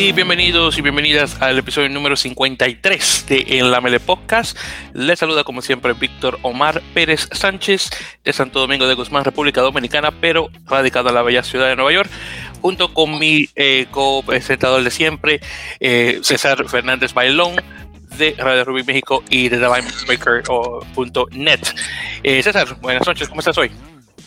y bienvenidos y bienvenidas al episodio número 53 de En la Mele Podcast. Les saluda como siempre Víctor Omar Pérez Sánchez de Santo Domingo de Guzmán, República Dominicana, pero radicado en la bella ciudad de Nueva York, junto con mi eh, co-presentador de siempre, eh, César Fernández Bailón de Radio Rubí México y de TheVineMaker.net. Eh, César, buenas noches, ¿cómo estás hoy?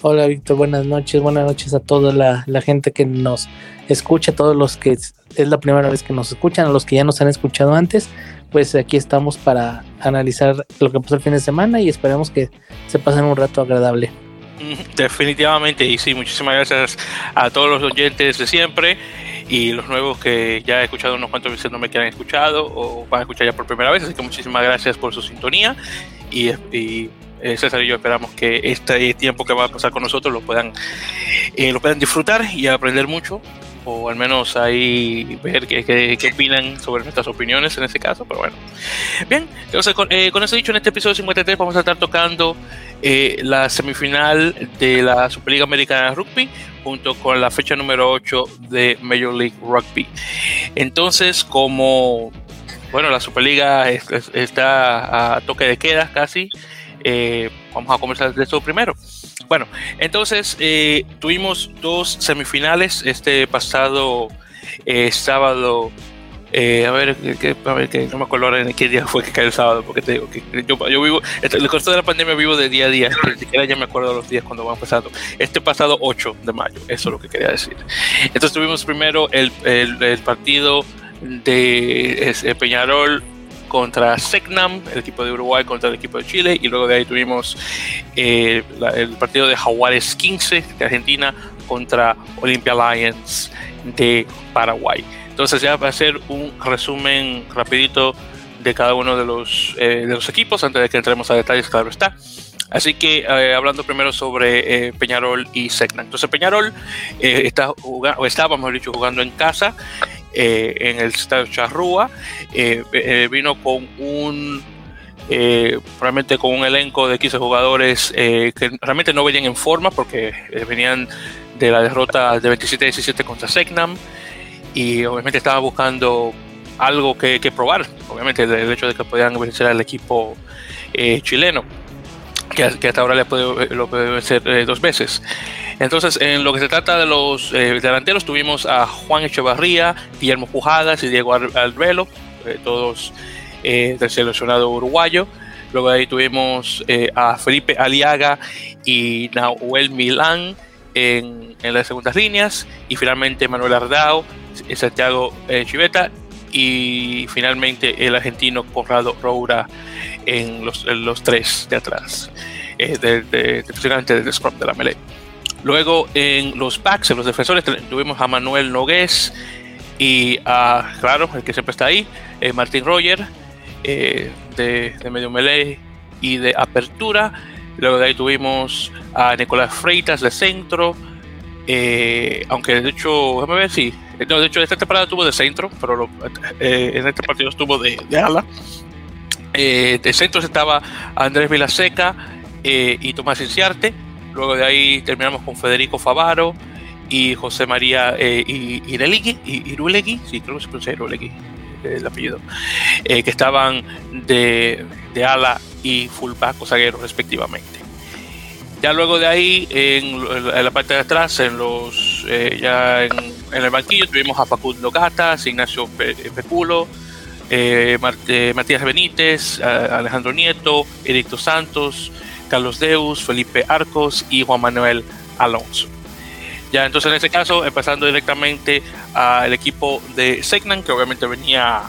Hola Víctor, buenas noches, buenas noches a toda la, gente que nos escucha, a todos los que es la primera vez que nos escuchan, a los que ya nos han escuchado antes, pues aquí estamos para analizar lo que pasó el fin de semana y esperemos que se pasen un rato agradable. Definitivamente, y sí, muchísimas gracias a todos los oyentes de siempre y los nuevos que ya he escuchado unos cuantos veces no me quedan escuchado o van a escuchar ya por primera vez, así que muchísimas gracias por su sintonía y eh, César y yo esperamos que este tiempo que va a pasar con nosotros lo puedan, eh, lo puedan disfrutar y aprender mucho o al menos ahí ver qué, qué, opinan sobre nuestras opiniones en este caso, pero bueno. Bien, entonces con, eh, con eso dicho, en este episodio 53 vamos a estar tocando eh, la semifinal de la Superliga Americana de Rugby junto con la fecha número 8 de Major League Rugby. Entonces, como, bueno, la Superliga está a toque de queda casi, eh, vamos a comenzar de esto primero. Bueno, entonces eh, tuvimos dos semifinales este pasado eh, sábado. Eh, a ver, que, a ver, que no me acuerdo en qué día fue que cayó el sábado, porque te digo que yo, yo vivo, el costo de la pandemia vivo de día a día, ni siquiera ya me acuerdo los días cuando van pasando. Este pasado 8 de mayo, eso es lo que quería decir. Entonces tuvimos primero el, el, el partido de Peñarol contra Segnam, el equipo de Uruguay contra el equipo de Chile, y luego de ahí tuvimos eh, la, el partido de Jaguares 15 de Argentina contra Olympia Lions de Paraguay. Entonces ya va a ser un resumen rapidito de cada uno de los, eh, de los equipos antes de que entremos a detalles, claro está. Así que eh, hablando primero sobre eh, Peñarol y Segna. Entonces Peñarol eh, está jugando, o estaba, mejor dicho, jugando en casa eh, en el estadio Charrúa. Eh, eh, vino con un realmente con un elenco de 15 jugadores que realmente no venían en forma porque venían de la derrota de 27-17 contra Segnam y obviamente estaba buscando algo que, que, probar, obviamente el hecho de que podían vencer al equipo chileno que, hasta ahora le puede, lo puede vencer dos veces. Entonces, en lo que se trata de los eh, delanteros, tuvimos a Juan Echevarría, Guillermo Pujadas y Diego Albelo, eh, todos eh, del seleccionado uruguayo. Luego de ahí tuvimos eh, a Felipe Aliaga y Nahuel Milán en, en, las segundas líneas. Y finalmente Manuel Ardao, Santiago Chiveta y finalmente el argentino Conrado Roura en los, en los tres de atrás, Scrum de la Melee. Luego en los backs, en los defensores, tuvimos a Manuel Nogués y a, claro, el que siempre está ahí, eh, Martín Roger, eh, de, de, medio melee y de apertura. Luego de ahí tuvimos a Nicolás Freitas de centro, eh, aunque de hecho, déjame ver si, no, de hecho esta temporada tuvo de centro, pero lo, eh, en este partido estuvo de, ala. de centro estaba Andrés Vilaseca y Tomás Inciarte. Luego de ahí terminamos con Federico Favaro y José María eh, Irulegui, sí, creo que se pronuncia Irulegui, el apellido, eh, que estaban de, de, ala y fullback o zaguero respectivamente. Ya luego de ahí, en, la parte de atrás, en los eh, ya en, el banquillo, tuvimos a Facundo Gatas, Ignacio Peculo, eh, Matías Benítez, Alejandro Nieto, Eric Dos Santos, Carlos Deus, Felipe Arcos y Juan Manuel Alonso. Ya entonces en este caso, empezando directamente al equipo de Segnan, que obviamente venía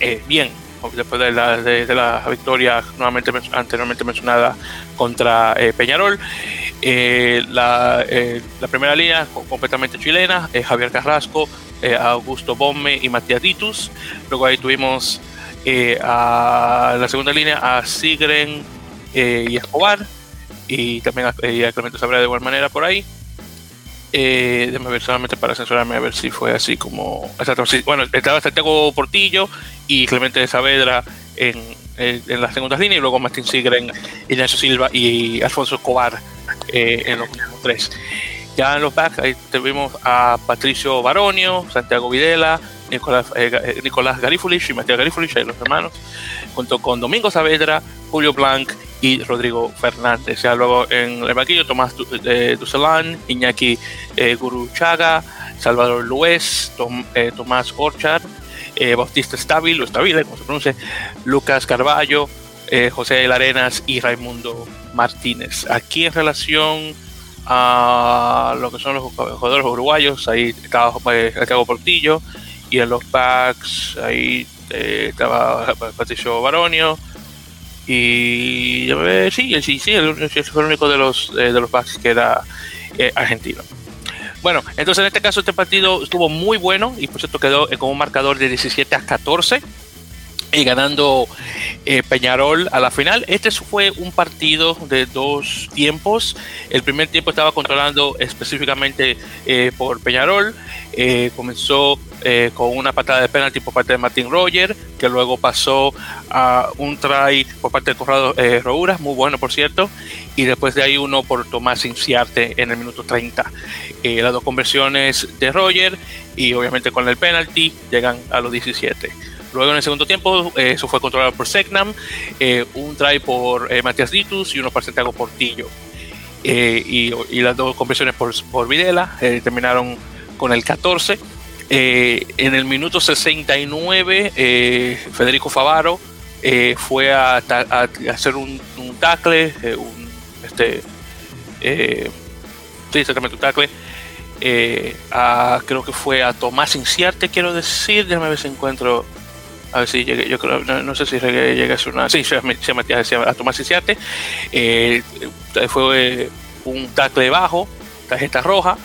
eh, bien después de la, de, de la, victoria nuevamente anteriormente mencionada contra eh, Peñarol. Eh, la, eh, la, primera línea completamente chilena, eh, Javier Carrasco, Augusto Bomme y Matías Ditus. Luego ahí tuvimos a la segunda línea a Sigren eh, y Escobar, y también a, a Clemente Sabrá de igual manera por ahí. Eh, déjame ver solamente para censurarme a ver si fue así como. Bueno, estaba Santiago Portillo y Clemente Saavedra en, en, en las segundas líneas, y luego Martín Sigren, Ignacio Silva y Alfonso Escobar eh, en los últimos tres. Ya en los backs ahí tuvimos a Patricio Baronio, Santiago Videla, Nicolás, eh, Nicolás Garifulich y Matías Garifulich, los hermanos, junto con Domingo Saavedra, Julio Blanc y Rodrigo Fernández. Ya luego en el banquillo Tomás Ducelán, Iñaki Guruchaga, Salvador Luez, Tomás Orchard, Bautista Estábil, o como se pronuncia, Lucas Carballo, José de Arenas y Raimundo Martínez. Aquí en relación a lo que son los jugadores uruguayos, ahí estaba Santiago Portillo, y en los backs ahí eh, estaba Patricio Baronio, y sí, sí, sí, ese fue el único de los, eh, de los backs que era eh, argentino. Bueno, entonces en este caso este partido estuvo muy bueno y por cierto quedó con un marcador de 17 a 14 y ganando eh, Peñarol a la final. Este fue un partido de dos tiempos. El primer tiempo estaba controlando específicamente eh, por Peñarol. Eh, comenzó con una patada de penalti por parte de Martín Roger, que luego pasó a un try por parte de Corrado Rouras, muy bueno por cierto, y después de ahí uno por Tomás Inciarte en el minuto 30. las dos conversiones de Roger y obviamente con el penalti llegan a los 17. Luego en el segundo tiempo, eh, eso fue controlado por Segnam, eh, un try por eh, Matías Ditus y uno por Santiago Portillo. Y, las dos conversiones por, por Videla terminaron con el 14. en el minuto 69, Federico Favaro fue a, hacer un, tackle, un, este, sí, exactamente un tackle, creo que fue a Tomás Inciarte, quiero decir, déjame ver si encuentro a ver si llegué, yo creo, no, sé si llegué a ser una. Sí, se, se, a Tomás Ciciate. Eh, fue un tackle bajo, tarjeta roja.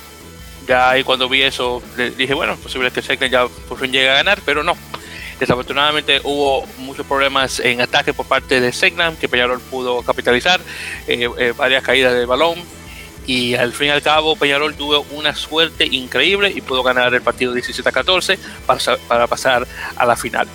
Ya ahí cuando vi eso, dije, bueno, posible que Segnam ya por fin llegue a ganar, pero no. Desafortunadamente hubo muchos problemas en ataque por parte de Segnam, que Peñarol pudo capitalizar, eh, eh, varias caídas de balón, y al fin y al cabo Peñarol tuvo una suerte increíble y pudo ganar el partido 17 a 14 para, para pasar a la final.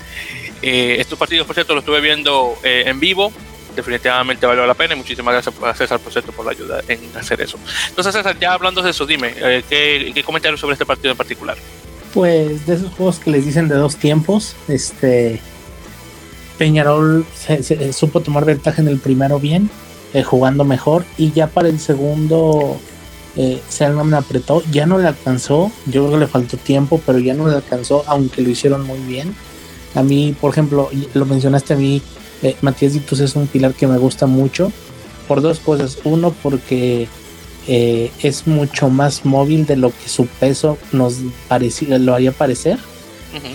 Eh, estos partidos, por cierto, los estuve viendo eh, en vivo. Definitivamente valió la pena y muchísimas gracias a César, por cierto, por la ayuda en hacer eso. Entonces, César, ya hablando de eso, dime, eh, ¿qué, ¿qué, comentarios sobre este partido en particular? Pues de esos juegos que les dicen de dos tiempos, este Peñarol se supo tomar ventaja en el primero bien, eh, jugando mejor. Y ya para el segundo, eh, me apretó. Ya no le alcanzó. Yo creo que le faltó tiempo, pero ya no le alcanzó, aunque lo hicieron muy bien. A mí, por ejemplo, lo mencionaste a mí, eh, Matías Ditus es un pilar que me gusta mucho. Por dos cosas. Uno, porque eh, es mucho más móvil de lo que su peso nos parecía, lo haría parecer.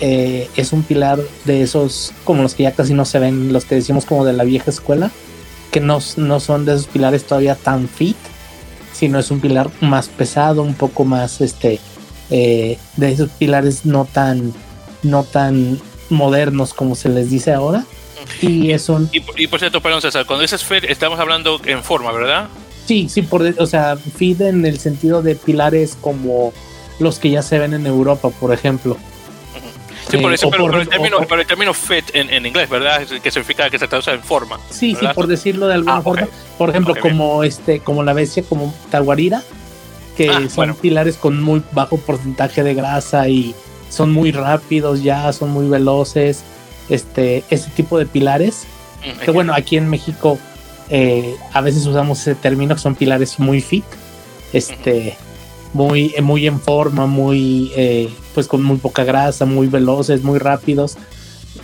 es un pilar de esos como los que ya casi no se ven, los que decimos como de la vieja escuela, que no, son de esos pilares todavía tan fit, sino es un pilar más pesado, un poco más este eh, de esos pilares no tan no tan modernos como se les dice ahora. Y es un... Y, por cierto, perdón César, cuando dices fit estamos hablando en forma, ¿verdad? Sí, sí, por, o sea, fit en el sentido de pilares como los que ya se ven en Europa, por ejemplo. Sí, por eso, pero, el término, el término fit en, inglés, ¿verdad? Que significa que se traduce en forma. Sí, sí, por decirlo de alguna ah, forma. Por ejemplo, como este, como la bestia, como Taguarira, que ah, son pilares con muy bajo porcentaje de grasa y son muy rápidos ya, son muy veloces. Este, ese tipo de pilares. Mm, que bueno, aquí en México eh, a veces usamos ese término, que son pilares muy fit. Este muy, muy en forma, muy, eh, pues con muy poca grasa, muy veloces, muy rápidos.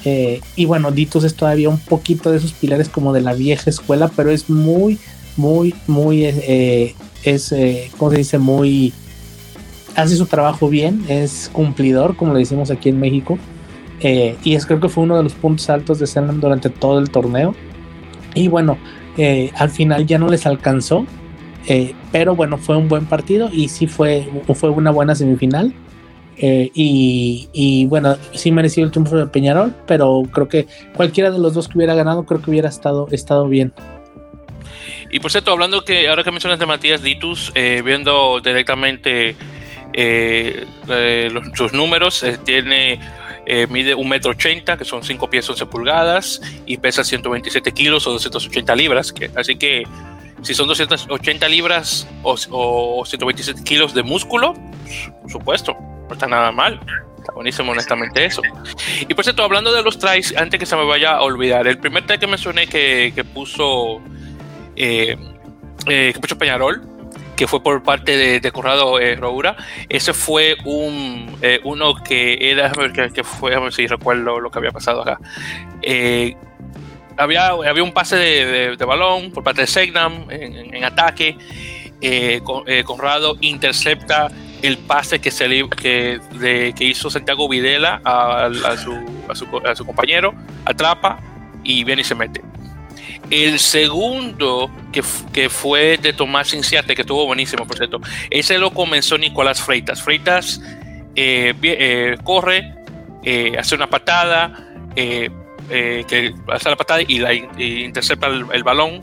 Eh, y bueno, Ditus es todavía un poquito de esos pilares como de la vieja escuela, pero es muy, muy, muy, eh, es, ¿cómo se dice? Muy, hace su trabajo bien, es cumplidor, como le decimos aquí en México. y es creo que fue uno de los puntos altos de Zenland durante todo el torneo. Y bueno, al final ya no les alcanzó, eh, pero bueno, fue un buen partido y sí fue, fue una buena semifinal. Eh, y, bueno, sí mereció el triunfo de Peñarol, pero creo que cualquiera de los dos que hubiera ganado, creo que hubiera estado, estado bien. Y por cierto, hablando que ahora que mencionas de Matías Ditus, eh, viendo directamente sus números, tiene mide un metro ochenta, que son 5 pies 11 pulgadas, y pesa 127 kilos o 280 libras, que, así que si son 280 libras o, 127 kilos de músculo, por supuesto, no está nada mal. Está buenísimo, honestamente, eso. Y por cierto, hablando de los tries, antes que se me vaya a olvidar, el primer try que mencioné que, que puso eh, eh, que Peñarol, que fue por parte de, de Corrado eh, Roura, ese fue un eh, uno que era, que, fue, si recuerdo lo que había pasado acá. Eh, había, había un pase de, de, de balón por parte de Segnam en, en, en ataque. Con, Conrado intercepta el pase que, se que, de, que hizo Santiago Videla a, a, a, su, a, su, compañero, atrapa y viene y se mete. El segundo, que, que fue de Tomás Inciate, que estuvo buenísimo, por cierto, ese lo comenzó Nicolás Freitas. Freitas eh, eh, corre, eh, hace una patada, que hace la patada y, la, y intercepta el, el balón,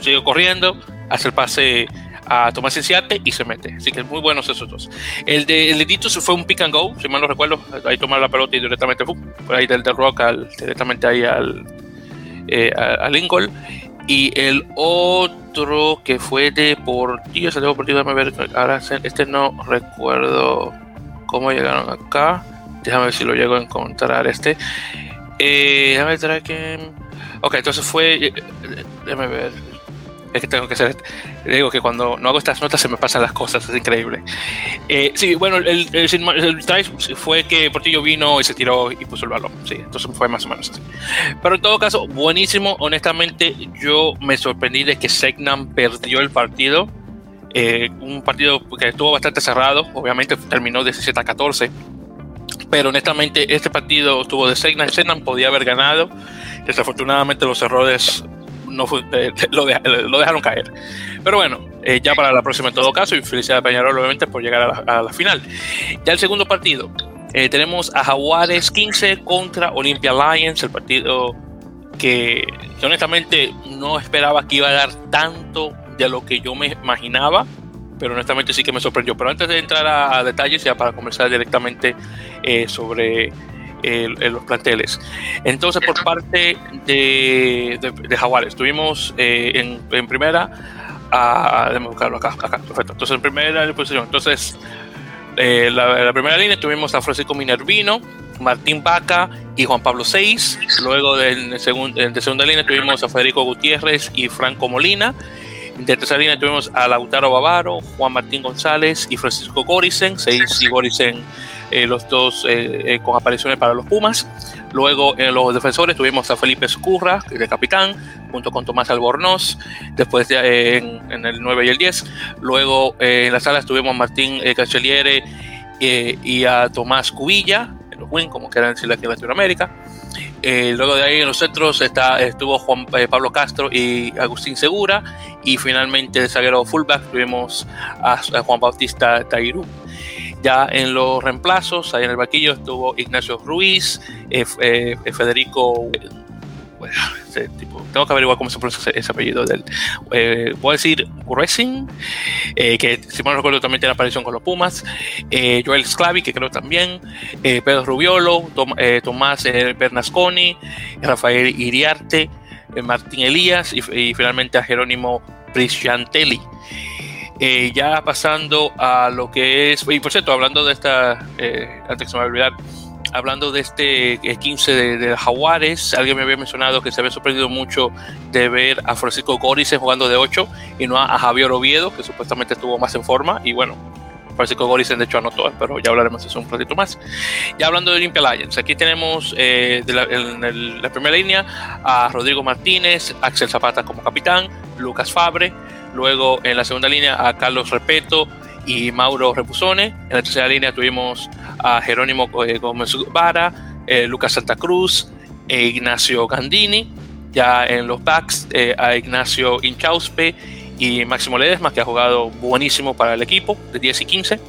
sigue corriendo, hace el pase a Tomás Inciate y se mete. Así que muy buenos esos dos. El de, el de fue un pick and go, si mal no recuerdo. Ahí tomar la pelota y directamente, ¡pum! por ahí del, del rock al, directamente ahí al, eh, a, a, Lincoln. Y el otro que fue deportivo, ese deportivo, déjame ver, ahora este no recuerdo cómo llegaron acá. Déjame ver si lo llego a encontrar este. Eh, déjame ver que... Ok, entonces fue... Déjame ver es que tengo que hacer. Digo que cuando no hago estas notas se me pasan las cosas, es increíble. Eh, sí, bueno, el, el, el, el fue que Portillo vino y se tiró y puso el balón. Sí, entonces fue más o menos así. Pero en todo caso, buenísimo. Honestamente, yo me sorprendí de que Segnam perdió el partido. Eh, un partido que estuvo bastante cerrado, obviamente terminó 17 a 14. Pero honestamente, este partido estuvo de Segnam. Segnam podía haber ganado. Desafortunadamente, los errores no fue, eh, lo, de, lo, dejaron caer. Pero bueno, eh, ya para la próxima en todo caso, y felicidades a Peñarol obviamente por llegar a la, final. Ya el segundo partido, eh, tenemos a Jaguares 15 contra Olympia Lions, el partido que, honestamente no esperaba que iba a dar tanto de lo que yo me imaginaba, pero honestamente sí que me sorprendió. Pero antes de entrar a, a detalles, ya para conversar directamente eh, sobre el, los planteles. Entonces, por parte de, de, de Jaguares, tuvimos eh, en, en, primera, a, déjame buscarlo acá, acá, perfecto. Entonces, en primera posición, entonces, eh, la, la, primera línea tuvimos a Francisco Minervino, Martín Vaca y Juan Pablo Seis. Luego de, de, segun, de segunda línea tuvimos a Federico Gutiérrez y Franco Molina. De tercera línea tuvimos a Lautaro Bavaro, Juan Martín González y Francisco Gorisen. Seis y Gorisen eh, los dos eh, eh, con apariciones para los Pumas. Luego en los defensores tuvimos a Felipe Escurra, de capitán, junto con Tomás Albornoz, después de, en, en, el 9 y el 10. Luego en las salas tuvimos a Martín Cacheliere y a Tomás Cubilla, en los Win, como quieran decirlo aquí en Latinoamérica. Eh, luego de ahí en los centros está, estuvo Juan eh, Pablo Castro y Agustín Segura. Y finalmente de zaguero fullback tuvimos a, a Juan Bautista Tairú. Ya en los reemplazos, ahí en el vaquillo estuvo Ignacio Ruiz, eh, Federico tipo, tengo que averiguar cómo se pronuncia ese, apellido del eh, voy a decir Racing eh, que si mal no recuerdo también tiene aparición con los Pumas eh, Joel Sclavi que creo también Pedro Rubiolo Tom, Tomás Bernasconi Rafael Iriarte Martín Elías y, finalmente a Jerónimo Prisciantelli. Ya pasando a lo que es y por cierto hablando de esta antes que se me olvidar hablando de este 15 de, de, Jaguares, alguien me había mencionado que se había sorprendido mucho de ver a Francisco Górice jugando de 8 y no a, Javier Oviedo, que supuestamente estuvo más en forma. Y bueno, Francisco Górice de hecho anotó, pero ya hablaremos de eso un ratito más. Ya hablando de Olympia Lions, aquí tenemos eh, en la primera línea a Rodrigo Martínez, Axel Zapata como capitán, Lucas Fabre. Luego en la segunda línea a Carlos Repeto, y Mauro Repusone. En la tercera línea tuvimos a Jerónimo eh, Gómez Vara, eh, Lucas Santa Cruz e Ignacio Gandini. Ya en los backs a Ignacio Inchauspe y Máximo Ledesma, que ha jugado buenísimo para el equipo de 10 y 15.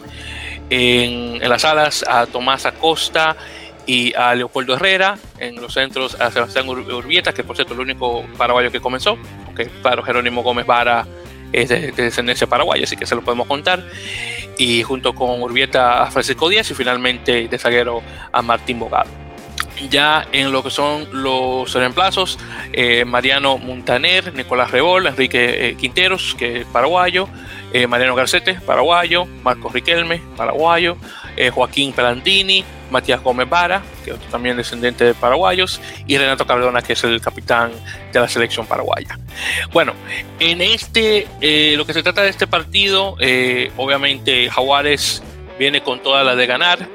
En, las alas a Tomás Acosta y a Leopoldo Herrera. En los centros a Sebastián Urbieta, que por cierto es el único paraguayo que comenzó, porque claro, Jerónimo Gómez Vara es de, de, descendencia paraguaya, así que se lo podemos contar. Y junto con Urbieta a Francisco Díaz y finalmente de zaguero a Martín Bogado. Ya en lo que son los reemplazos, eh, Mariano Montaner, Nicolás Rebol, Enrique eh, Quinteros, que es paraguayo, eh, Mariano Garcete, paraguayo, Marcos Riquelme, paraguayo, eh, Joaquín Pelandini, Matías Gómez Vara, que es también descendiente de paraguayos, y Renato Cardona, que es el capitán de la selección paraguaya. Bueno, en este, eh, lo que se trata de este partido, obviamente Jaguares viene con toda la de ganar.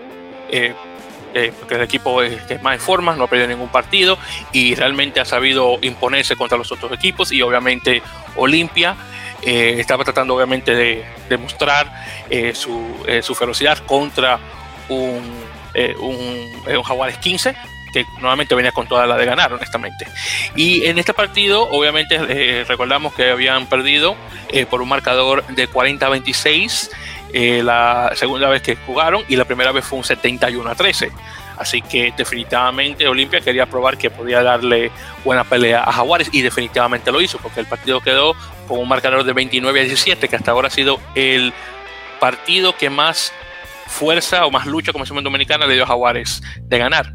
porque el equipo que es más en forma, no ha perdido ningún partido y realmente ha sabido imponerse contra los otros equipos y obviamente Olimpia eh, estaba tratando obviamente de demostrar eh, su, eh, su, ferocidad contra un, un, Jaguares 15 que nuevamente venía con toda la de ganar, honestamente. Y en este partido, obviamente, recordamos que habían perdido por un marcador de 40-26 la segunda vez que jugaron y la primera vez fue un 71 13. Así que definitivamente Olimpia quería probar que podía darle buena pelea a Jaguares y definitivamente lo hizo porque el partido quedó con un marcador de 29 a 17, que hasta ahora ha sido el partido que más fuerza o más lucha como en Dominicana le dio a Jaguares de ganar.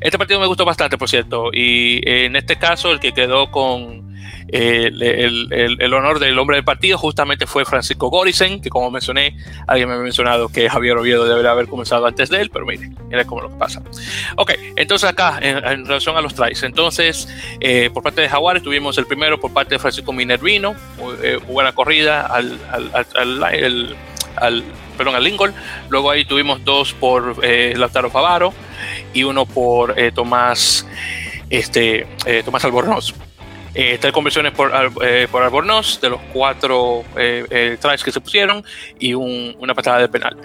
Este partido me gustó bastante, por cierto, y en este caso el que quedó con el, honor del hombre del partido justamente fue Francisco Gorisen, que como mencioné, alguien me ha mencionado que Javier Oviedo debería haber comenzado antes de él, pero mire, mire cómo lo que pasa. Ok, entonces acá, en, relación a los tries, entonces, eh, por parte de Jaguares tuvimos el primero por parte de Francisco Minervino, eh, buena corrida al, al, al, perdón, al Lincoln. Luego ahí tuvimos dos por eh, Lautaro Favaro y uno por eh, Tomás, este, Tomás Albornoz. Eh, tres conversiones por, eh, por Albornoz, de los cuatro eh, eh, tries que se pusieron, y una patada de penal.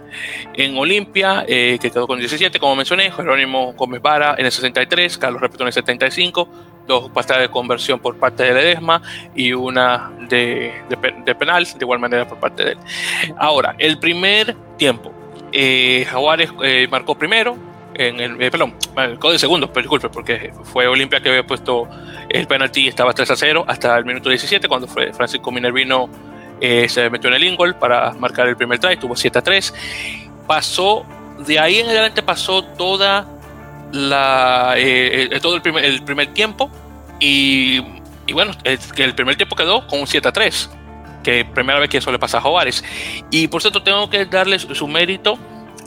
En Olimpia, que quedó con 17, como mencioné, Jerónimo Gómez Vara en el 63, Carlos Repito en el 75, dos patadas de conversión por parte de Ledesma y una de, de, penal, de igual manera por parte de él. Ahora, el primer tiempo, Jaguares marcó primero, en el, eh, perdón, el código de segundos, pero disculpe, porque fue Olimpia que había puesto el penalti y estaba 3 a 0 hasta el minuto 17, cuando fue Francisco Minervino eh, se metió en el ingol para marcar el primer try, tuvo 7 a 3. Pasó, de ahí en adelante pasó toda la, eh, todo el primer, el primer tiempo y, y bueno, el, el primer tiempo quedó con un 7 a 3 que primera vez que eso le pasa a Juárez. Y por cierto, tengo que darle su mérito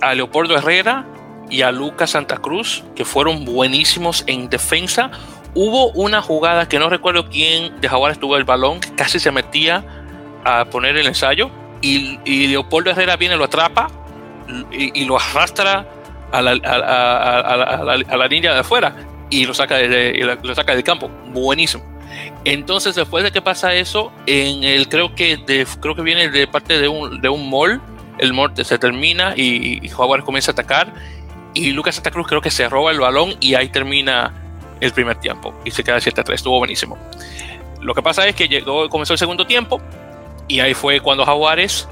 a Leopoldo Herrera y a Lucas Santa Cruz, que fueron buenísimos en defensa. Hubo una jugada que no recuerdo quién de Jaguares tuvo el balón, casi se metía a poner el ensayo y, Leopoldo Herrera viene, lo atrapa y, lo arrastra a la, a, línea de afuera y lo saca, de, lo saca del campo. Buenísimo. Entonces, después de que pasa eso, en el creo que de, creo que viene de parte de un, de un mall, el mall se termina y, y Jaguares comienza a atacar y Lucas Santa Cruz creo que se roba el balón y ahí termina el primer tiempo y se queda 7 a 3. Estuvo buenísimo. Lo que pasa es que llegó, comenzó el segundo tiempo y ahí fue cuando Jaguares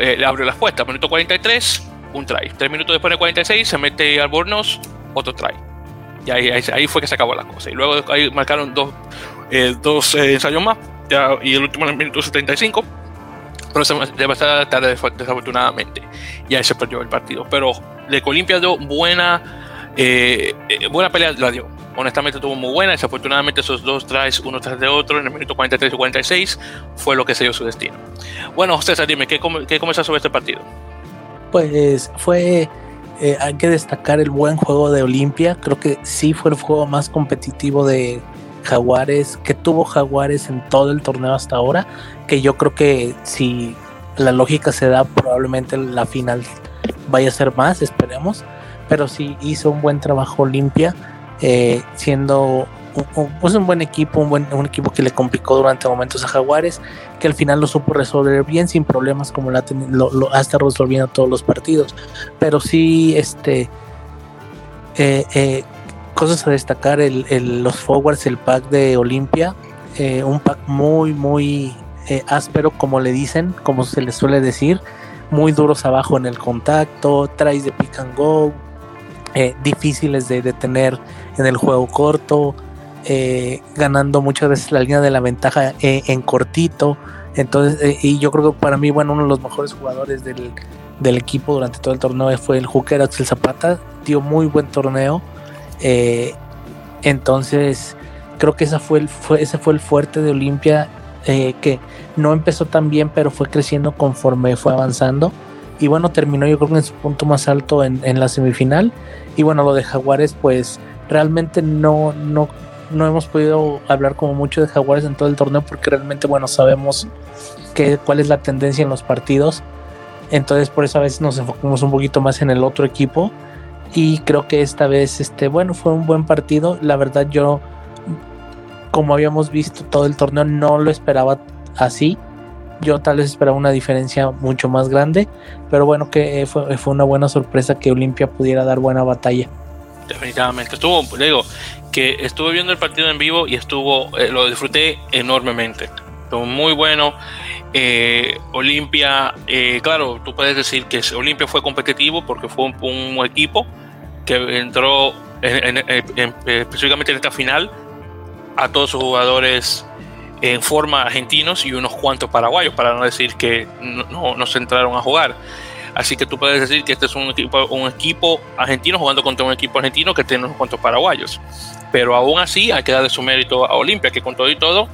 eh, abrió las puertas. Minuto 43, un try. Tres minutos después de 46 se mete Albornoz, otro try. Y ahí, ahí, fue que se acabó la cosa. Y luego ahí marcaron dos, eh, dos eh, ensayos más y el último en el minuto 75 pero se estar tarde desafortunadamente y ahí se perdió el partido. Pero de Colimpia dio buena, eh, eh, buena pelea, la dio. Honestamente tuvo muy buena, desafortunadamente esos dos tries uno tras de otro en el minuto 43 y 46 fue lo que se dio su destino. Bueno, César, dime, ¿qué, qué sobre este partido? Pues fue, eh, hay que destacar el buen juego de Olimpia, creo que sí fue el juego más competitivo de, Jaguares, que tuvo Jaguares en todo el torneo hasta ahora, que yo creo que si la lógica se da, probablemente la final vaya a ser más, esperemos, pero sí hizo un buen trabajo limpia, eh, siendo un, pues un, buen equipo, un, buen, un equipo que le complicó durante momentos a Jaguares, que al final lo supo resolver bien, sin problemas, como lo, lo, hasta resolviendo todos los partidos, pero sí, este... Eh, eh, cosas a destacar, el, los forwards, el pack de Olimpia, eh, un pack muy, muy eh, áspero, como le dicen, como se les suele decir, muy duros abajo en el contacto, traes de pick and go, eh, difíciles de detener en el juego corto, ganando muchas veces la línea de la ventaja en cortito. Entonces, y yo creo que para mí, bueno, uno de los mejores jugadores del, del equipo durante todo el torneo fue el hooker Axel Zapata, dio muy buen torneo eh, entonces, creo que esa fue ese fue el fuerte de Olimpia eh, que no empezó tan bien, pero fue creciendo conforme fue avanzando. Y bueno, terminó yo creo en su punto más alto en, en la semifinal. Y bueno, lo de Jaguares, pues realmente no, no, no hemos podido hablar como mucho de Jaguares en todo el torneo porque realmente, bueno, sabemos que, cuál es la tendencia en los partidos. Entonces por eso a veces nos enfocamos un poquito más en el otro equipo. Y creo que esta vez, este, bueno, fue un buen partido. La verdad yo, como habíamos visto todo el torneo, no lo esperaba así. Yo tal vez esperaba una diferencia mucho más grande. Pero bueno, que fue, fue una buena sorpresa que Olimpia pudiera dar buena batalla. Definitivamente. Estuvo, digo, que estuve viendo el partido en vivo y estuvo, eh, lo disfruté enormemente. Estuvo muy bueno. Eh, Olimpia, eh, claro, tú puedes decir que Olimpia fue competitivo porque fue un, equipo que entró específicamente en esta final a todos sus jugadores en forma argentinos y unos cuantos paraguayos, para no decir que no, no se entraron a jugar. Así que tú puedes decir que este es un equipo, un equipo argentino jugando contra un equipo argentino que tiene unos cuantos paraguayos. Pero aún así hay que darle su mérito a Olimpia, que con todo y todo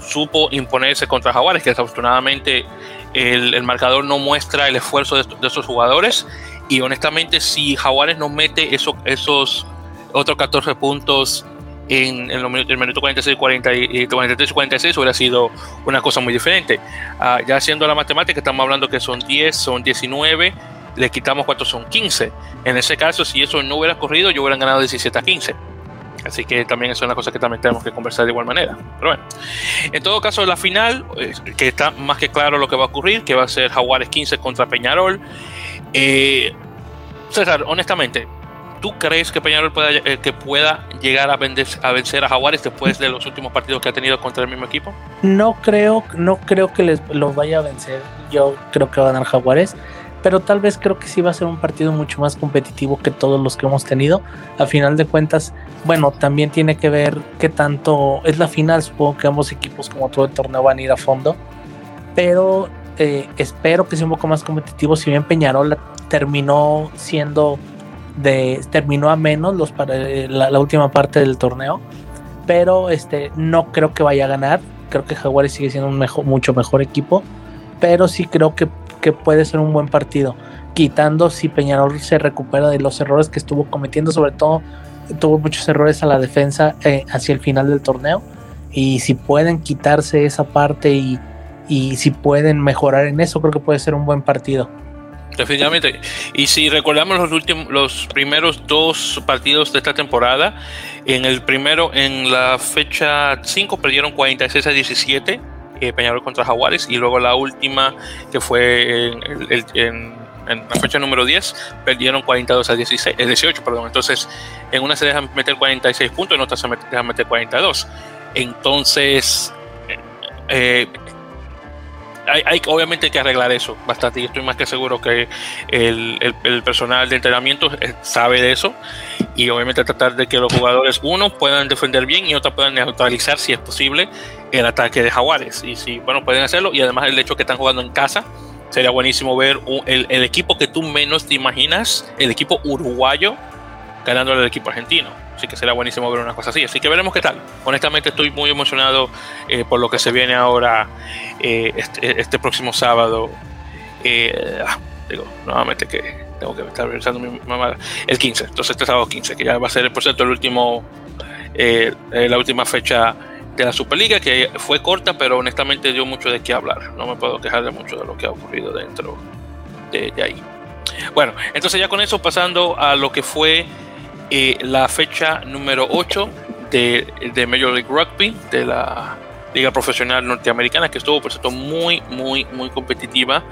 supo imponerse contra Jaguares, que desafortunadamente el, el marcador no muestra el esfuerzo de, de, esos jugadores. Y honestamente, si Jaguares no mete esos, esos otros 14 puntos en, el minuto 46, 40 y 43 y 46 hubiera sido una cosa muy diferente. Uh, ya haciendo la matemática, estamos hablando que son 10, son 19, le quitamos 4, son 15. En ese caso, si eso no hubiera corrido, yo hubiera ganado 17 a 15. Así que también es una cosa que también tenemos que conversar de igual manera. Pero bueno, en todo caso, la final, eh, que está más que claro lo que va a ocurrir, que va a ser Jaguares 15 contra Peñarol. Eh, César, honestamente, ¿Tú crees que Peñarol pueda, eh, que pueda llegar a, vencer a Jaguares después de los últimos partidos que ha tenido contra el mismo equipo? No creo, no creo que les los vaya a vencer. Yo creo que va a ganar Jaguares, pero tal vez creo que sí va a ser un partido mucho más competitivo que todos los que hemos tenido. A final de cuentas, bueno, también tiene que ver qué tanto es la final. Supongo que ambos equipos, como todo el torneo, van a ir a fondo, pero eh, espero que sea un poco más competitivo. Si bien Peñarol terminó siendo de terminó a menos los para eh, la, última parte del torneo, pero este no creo que vaya a ganar. Creo que Jaguares sigue siendo un mejor, mucho mejor equipo, pero sí creo que, que puede ser un buen partido. Quitando si Peñarol se recupera de los errores que estuvo cometiendo, sobre todo tuvo muchos errores a la defensa eh, hacia el final del torneo. Y si pueden quitarse esa parte y, y si pueden mejorar en eso, creo que puede ser un buen partido. Definitivamente. Y si recordamos los últimos, los primeros dos partidos de esta temporada, en el primero, en la fecha 5, perdieron 46 a 17, eh, Peñarol contra Jaguares, y luego la última, que fue en, en, en la fecha número 10, perdieron 42 a 16, eh, 18, perdón. Entonces, en una se dejan meter 46 puntos, en otra se dejan meter 42. Entonces, eh, hay, hay, obviamente que arreglar eso bastante y estoy más que seguro que el, el, el, personal de entrenamiento sabe de eso y obviamente tratar de que los jugadores uno puedan defender bien y otro puedan neutralizar si es posible el ataque de Jaguares. Y si bueno pueden hacerlo y además el hecho que están jugando en casa sería buenísimo ver un, el, el equipo que tú menos te imaginas el equipo uruguayo ganando al equipo argentino Así que será buenísimo ver una cosa así. Así que veremos qué tal. Honestamente estoy muy emocionado eh, por lo que se viene ahora eh, este, este, próximo sábado. Eh, ah, digo, nuevamente que tengo que estar revisando mi mamá. El 15. Entonces este sábado 15, que ya va a ser, por cierto, el último, la última fecha de la Superliga, que fue corta, pero honestamente dio mucho de qué hablar. No me puedo quejar de mucho de lo que ha ocurrido dentro de, de ahí. Bueno, entonces ya con eso pasando a lo que fue eh, la fecha número 8 de, de, Major League Rugby, de la Liga Profesional Norteamericana, que estuvo, por cierto, muy, muy, muy competitiva.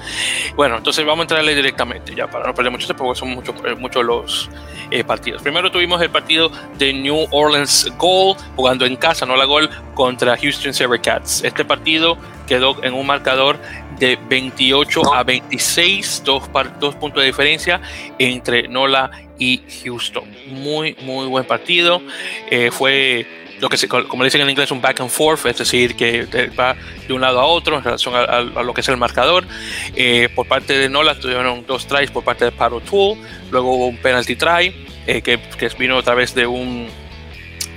Bueno, entonces vamos a entrarle directamente, ya para no perder mucho tiempo, porque son muchos mucho los eh, partidos. Primero tuvimos el partido de New Orleans Gold, jugando en casa, no la gol, contra Houston Cats Este partido quedó en un marcador de 28 a 26, dos, dos puntos de diferencia entre Nola y Houston. Muy, muy buen partido. Eh, fue lo que se, como dicen en inglés, un back and forth, es decir, que va de un lado a otro en relación a, lo que es el marcador. Eh, por parte de Nola tuvieron dos tries por parte de Paro Tool, luego hubo un penalty try eh, que, que, vino a través de un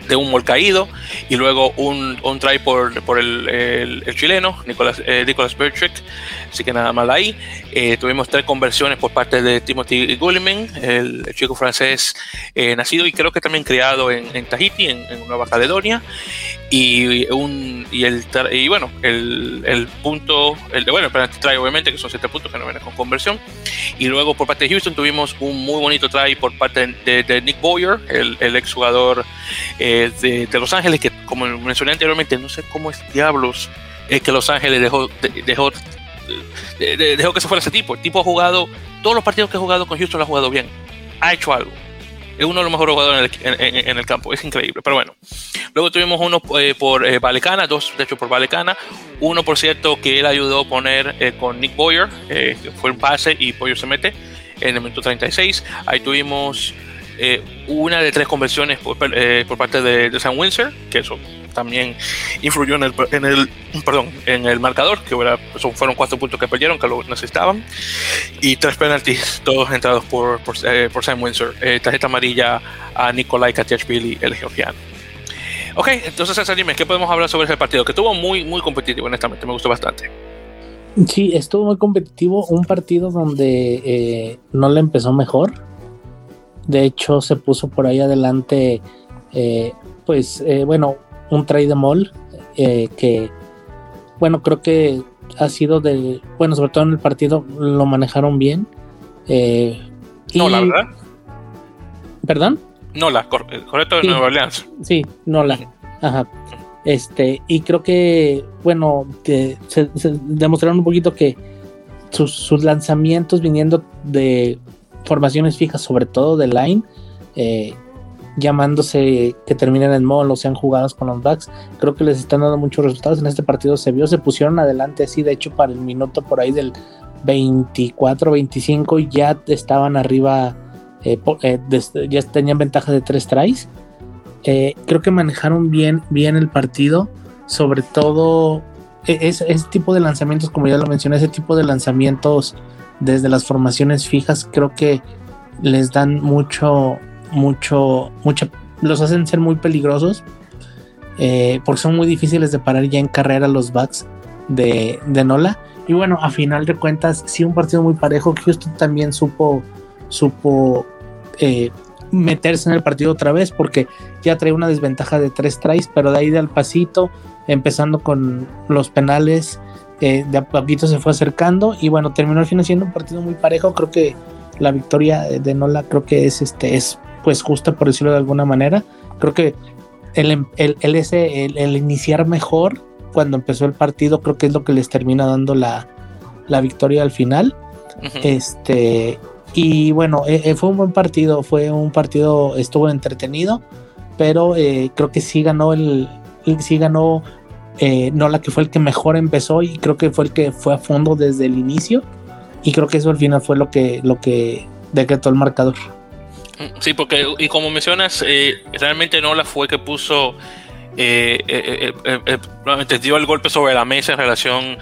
de un caído y luego un, un try por, por el, el, chileno, Nicolás, eh, Nicolás así que nada mal ahí. Eh, tuvimos tres conversiones por parte de Timothy Gulliman, el, chico francés eh, nacido y creo que también criado en, en Tahiti, en, Nueva Caledonia. Y, un, y, el, y bueno, el, el punto, el, bueno, el try obviamente, que son siete puntos que no vienen con conversión. Y luego por parte de Houston tuvimos un muy bonito try por parte de, Nick Boyer, el, el exjugador eh, de, Los Ángeles, que como mencioné anteriormente, no sé cómo es diablos es que Los Ángeles dejó, dejó, dejó que se fuera ese tipo. El tipo ha jugado, todos los partidos que ha jugado con Houston lo ha jugado bien. Ha hecho algo. Es uno de los mejores jugadores en el, campo. Es increíble. Pero bueno. Luego tuvimos uno eh, por eh, Valecana, dos de hecho por Valecana. Uno, por cierto, que él ayudó a poner eh, con Nick Boyer, que fue un pase y Boyer se mete en el minuto 36. Ahí tuvimos una de tres conversiones por, parte de, de Sam Windsor, que eso también influyó en el, en el, perdón, en el marcador, que fueron cuatro puntos que perdieron, que lo necesitaban, y tres penaltis, todos entrados por, por, eh, Sam Windsor. Eh, tarjeta amarilla a Nikolai Katiashvili, el georgiano. Ok, entonces César, ¿qué podemos hablar sobre ese partido? Que estuvo muy, muy competitivo, honestamente, me gustó bastante. Sí, estuvo muy competitivo, un partido donde eh, no le empezó mejor. De hecho, se puso por ahí adelante, eh, pues, bueno, un trade de mall eh, que, bueno, creo que ha sido de, bueno, sobre todo en el partido lo manejaron bien. Eh, no, la verdad. ¿Perdón? No, la correcto de Nueva Orleans. Sí, no la. Ajá. Este, y creo que, bueno, que se, demostraron un poquito que sus, sus, lanzamientos viniendo de formaciones fijas, sobre todo de line, eh, llamándose que terminen en mall o sean jugadas con los backs. Creo que les están dando muchos resultados. En este partido se vio, se pusieron adelante así, de hecho para el minuto por ahí del 24-25 ya estaban arriba, eh, eh, ya tenían ventaja de tres tries. Eh, creo que manejaron bien, bien el partido, sobre todo e, ese, ese tipo de lanzamientos, como ya lo mencioné, ese tipo de lanzamientos desde las formaciones fijas, creo que les dan mucho, mucho, mucho, los hacen ser muy peligrosos eh, porque son muy difíciles de parar ya en carrera los backs de, de, Nola. Y bueno, a final de cuentas, sí, un partido muy parejo. Houston también supo, supo eh, meterse en el partido otra vez porque ya trae una desventaja de tres tries, pero de ahí del pasito, empezando con los penales, eh, de a poquito se fue acercando y bueno, terminó al final siendo un partido muy parejo. Creo que la victoria de Nola creo que es este es pues justa por decirlo de alguna manera. Creo que el, el, el, ese, el, iniciar mejor cuando empezó el partido creo que es lo que les termina dando la, la victoria al final. Este y bueno, eh, eh, fue un buen partido, fue un partido, estuvo entretenido, pero eh, creo que sí ganó el, sí ganó no la que fue el que mejor empezó y creo que fue el que fue a fondo desde el inicio y creo que eso al final fue lo que lo que decretó el marcador. Sí, porque, y como mencionas, eh, realmente Nola fue que puso, eh, eh, eh dio el golpe sobre la mesa en relación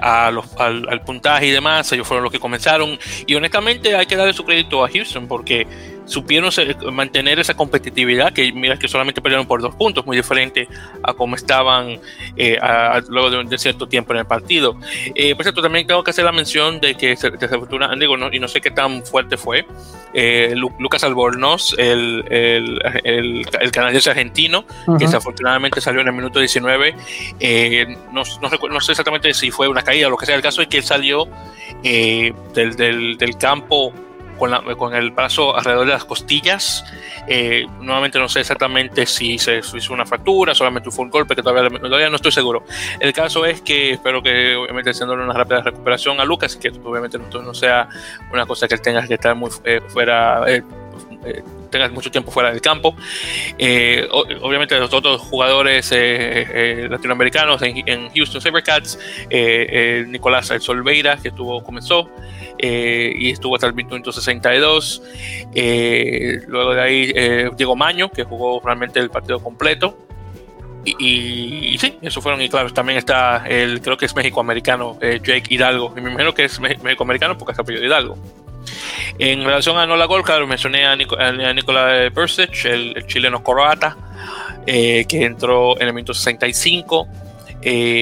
a los, al, puntaje y demás. Ellos fueron los que comenzaron. Y honestamente hay que darle su crédito a Houston porque supieron mantener esa competitividad, que mira que solamente perdieron por dos puntos, muy diferente a cómo estaban eh, luego de, cierto tiempo en el partido. Eh, por cierto, también tengo que hacer la mención de que desafortunadamente, digo, no, y no sé qué tan fuerte fue, eh, Lucas Albornoz, el, el, el, canadiense argentino, que desafortunadamente salió en el minuto 19, no, no, sé exactamente si fue una caída o lo que sea, el caso es que él salió del, del, del campo con, el brazo alrededor de las costillas. Eh, nuevamente no sé exactamente si se hizo una fractura, solamente fue un golpe, que todavía, todavía no estoy seguro. El caso es que espero que obviamente haciéndole una rápida recuperación a Lucas que obviamente no, sea una cosa que él tenga que estar muy eh, fuera. Eh, tenga mucho tiempo fuera del campo. obviamente los otros jugadores latinoamericanos en, Houston Sabercats, Nicolás Solveira, que estuvo, comenzó, eh, y estuvo hasta el minuto 62. Eh, luego de ahí eh, Diego Maño, que jugó realmente el partido completo. Y, sí, eso fueron, y claro, también está el, creo que es México-americano, Jake Hidalgo. Y me imagino que es México-americano porque está apellido Hidalgo. En relación a Nola Gol, claro, mencioné a, Nicolás Persic, el, chileno croata. que entró en el minuto 65.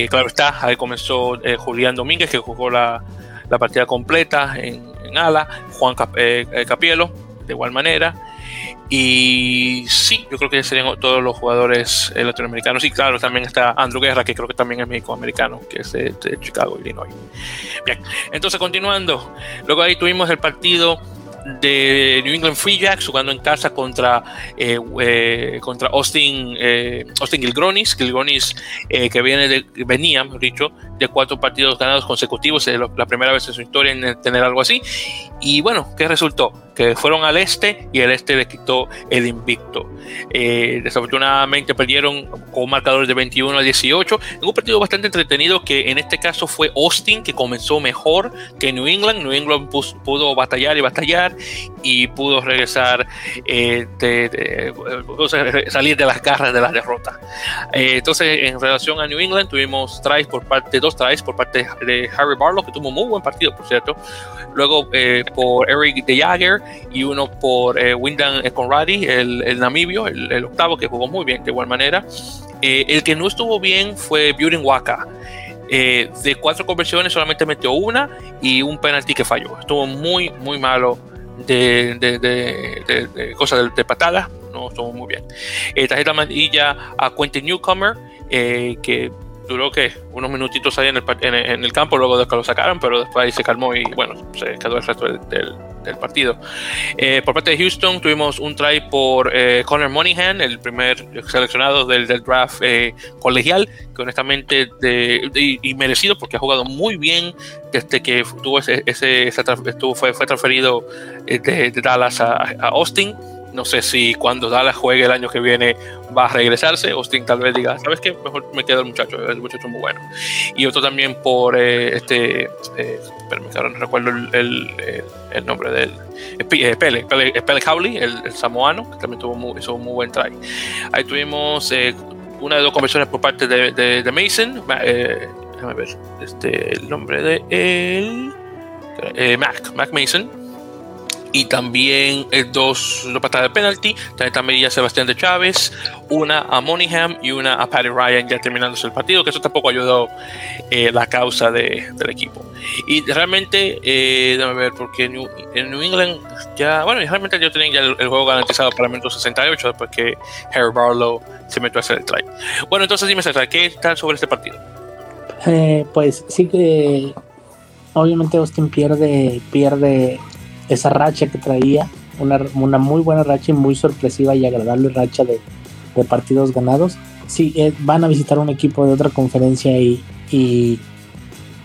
claro está, ahí comenzó Julián Domínguez, que jugó la, partida completa en, ala, Juan Capielo, de igual manera. Y sí, yo creo que serían todos los jugadores eh, latinoamericanos. Y claro, también está Andrew Guerra, que creo que también es méxico-americano, que es de, de, Chicago, Illinois. Bien, entonces continuando. Luego ahí tuvimos el partido de New England Free Jacks jugando en casa contra, eh, eh, contra Austin, eh, Austin Gilgronis, Gilgronis que viene de, venía, dicho, de cuatro partidos ganados consecutivos, la primera vez en su historia en tener algo así. Y bueno, ¿qué resultó? Que fueron al este y el este le quitó el invicto. desafortunadamente perdieron con un marcador de 21 a 18 en un partido bastante entretenido que en este caso fue Austin que comenzó mejor que New England. New England pudo batallar y batallar y pudo regresar, eh, de, salir de las garras de la derrota. Eh, entonces, en relación a New England, tuvimos tries por parte, dos tries por parte de Harry Barlow, que tuvo muy buen partido, por cierto. Luego eh, por Eric de Jager y uno por Wyndham Conradi, el, namibio, el, octavo, que jugó muy bien de igual manera. el que no estuvo bien fue Buren Waka. de cuatro conversiones solamente metió una y un penalti que falló. Estuvo muy, muy malo de, cosas de, patada, no estuvo muy bien. Eh, tarjeta amarilla a Quentin Newcomer, eh, que duró que unos minutitos ahí en el, en, el, campo luego de que lo sacaron, pero después ahí se calmó y bueno, se quedó el resto del, del, partido. Eh, por parte de Houston tuvimos un try por eh, Connor Monaghan, el primer seleccionado del, del draft eh, colegial, que honestamente de, y, merecido porque ha jugado muy bien desde que tuvo ese, ese, estuvo, fue, fue transferido de, de Dallas a Austin no sé si cuando Dallas juegue el año que viene va a regresarse. Austin tal vez diga, ¿sabes qué? Mejor me quedo el muchacho, el muchacho es muy bueno. Y otro también por eh, este, eh, ahora no recuerdo el, el, nombre del eh, Pele, Pele, Pele Howley, el, samoano, que también tuvo muy, hizo un muy buen try. Ahí tuvimos eh, una de dos conversiones por parte de, de, Mason. déjame ver este, el nombre de él. Mac, Mac Mason y también eh, dos, dos patadas de penalti. También a Sebastián de Chávez, una a Monaghan y una a Patty Ryan ya terminándose el partido, que eso tampoco ayudó eh, la causa de, del equipo. Y realmente, eh, déjame ver, porque en New, England ya, bueno, realmente yo tenía ya el, juego garantizado para el minuto 68 después que Harry Barlow se metió a hacer el try. Bueno, entonces dime, César, ¿qué tal sobre este partido? pues sí que obviamente Austin pierde, pierde esa racha que traía, una, una, muy buena racha y muy sorpresiva y agradable racha de, de partidos ganados. Sí, eh, van a visitar un equipo de otra conferencia y, y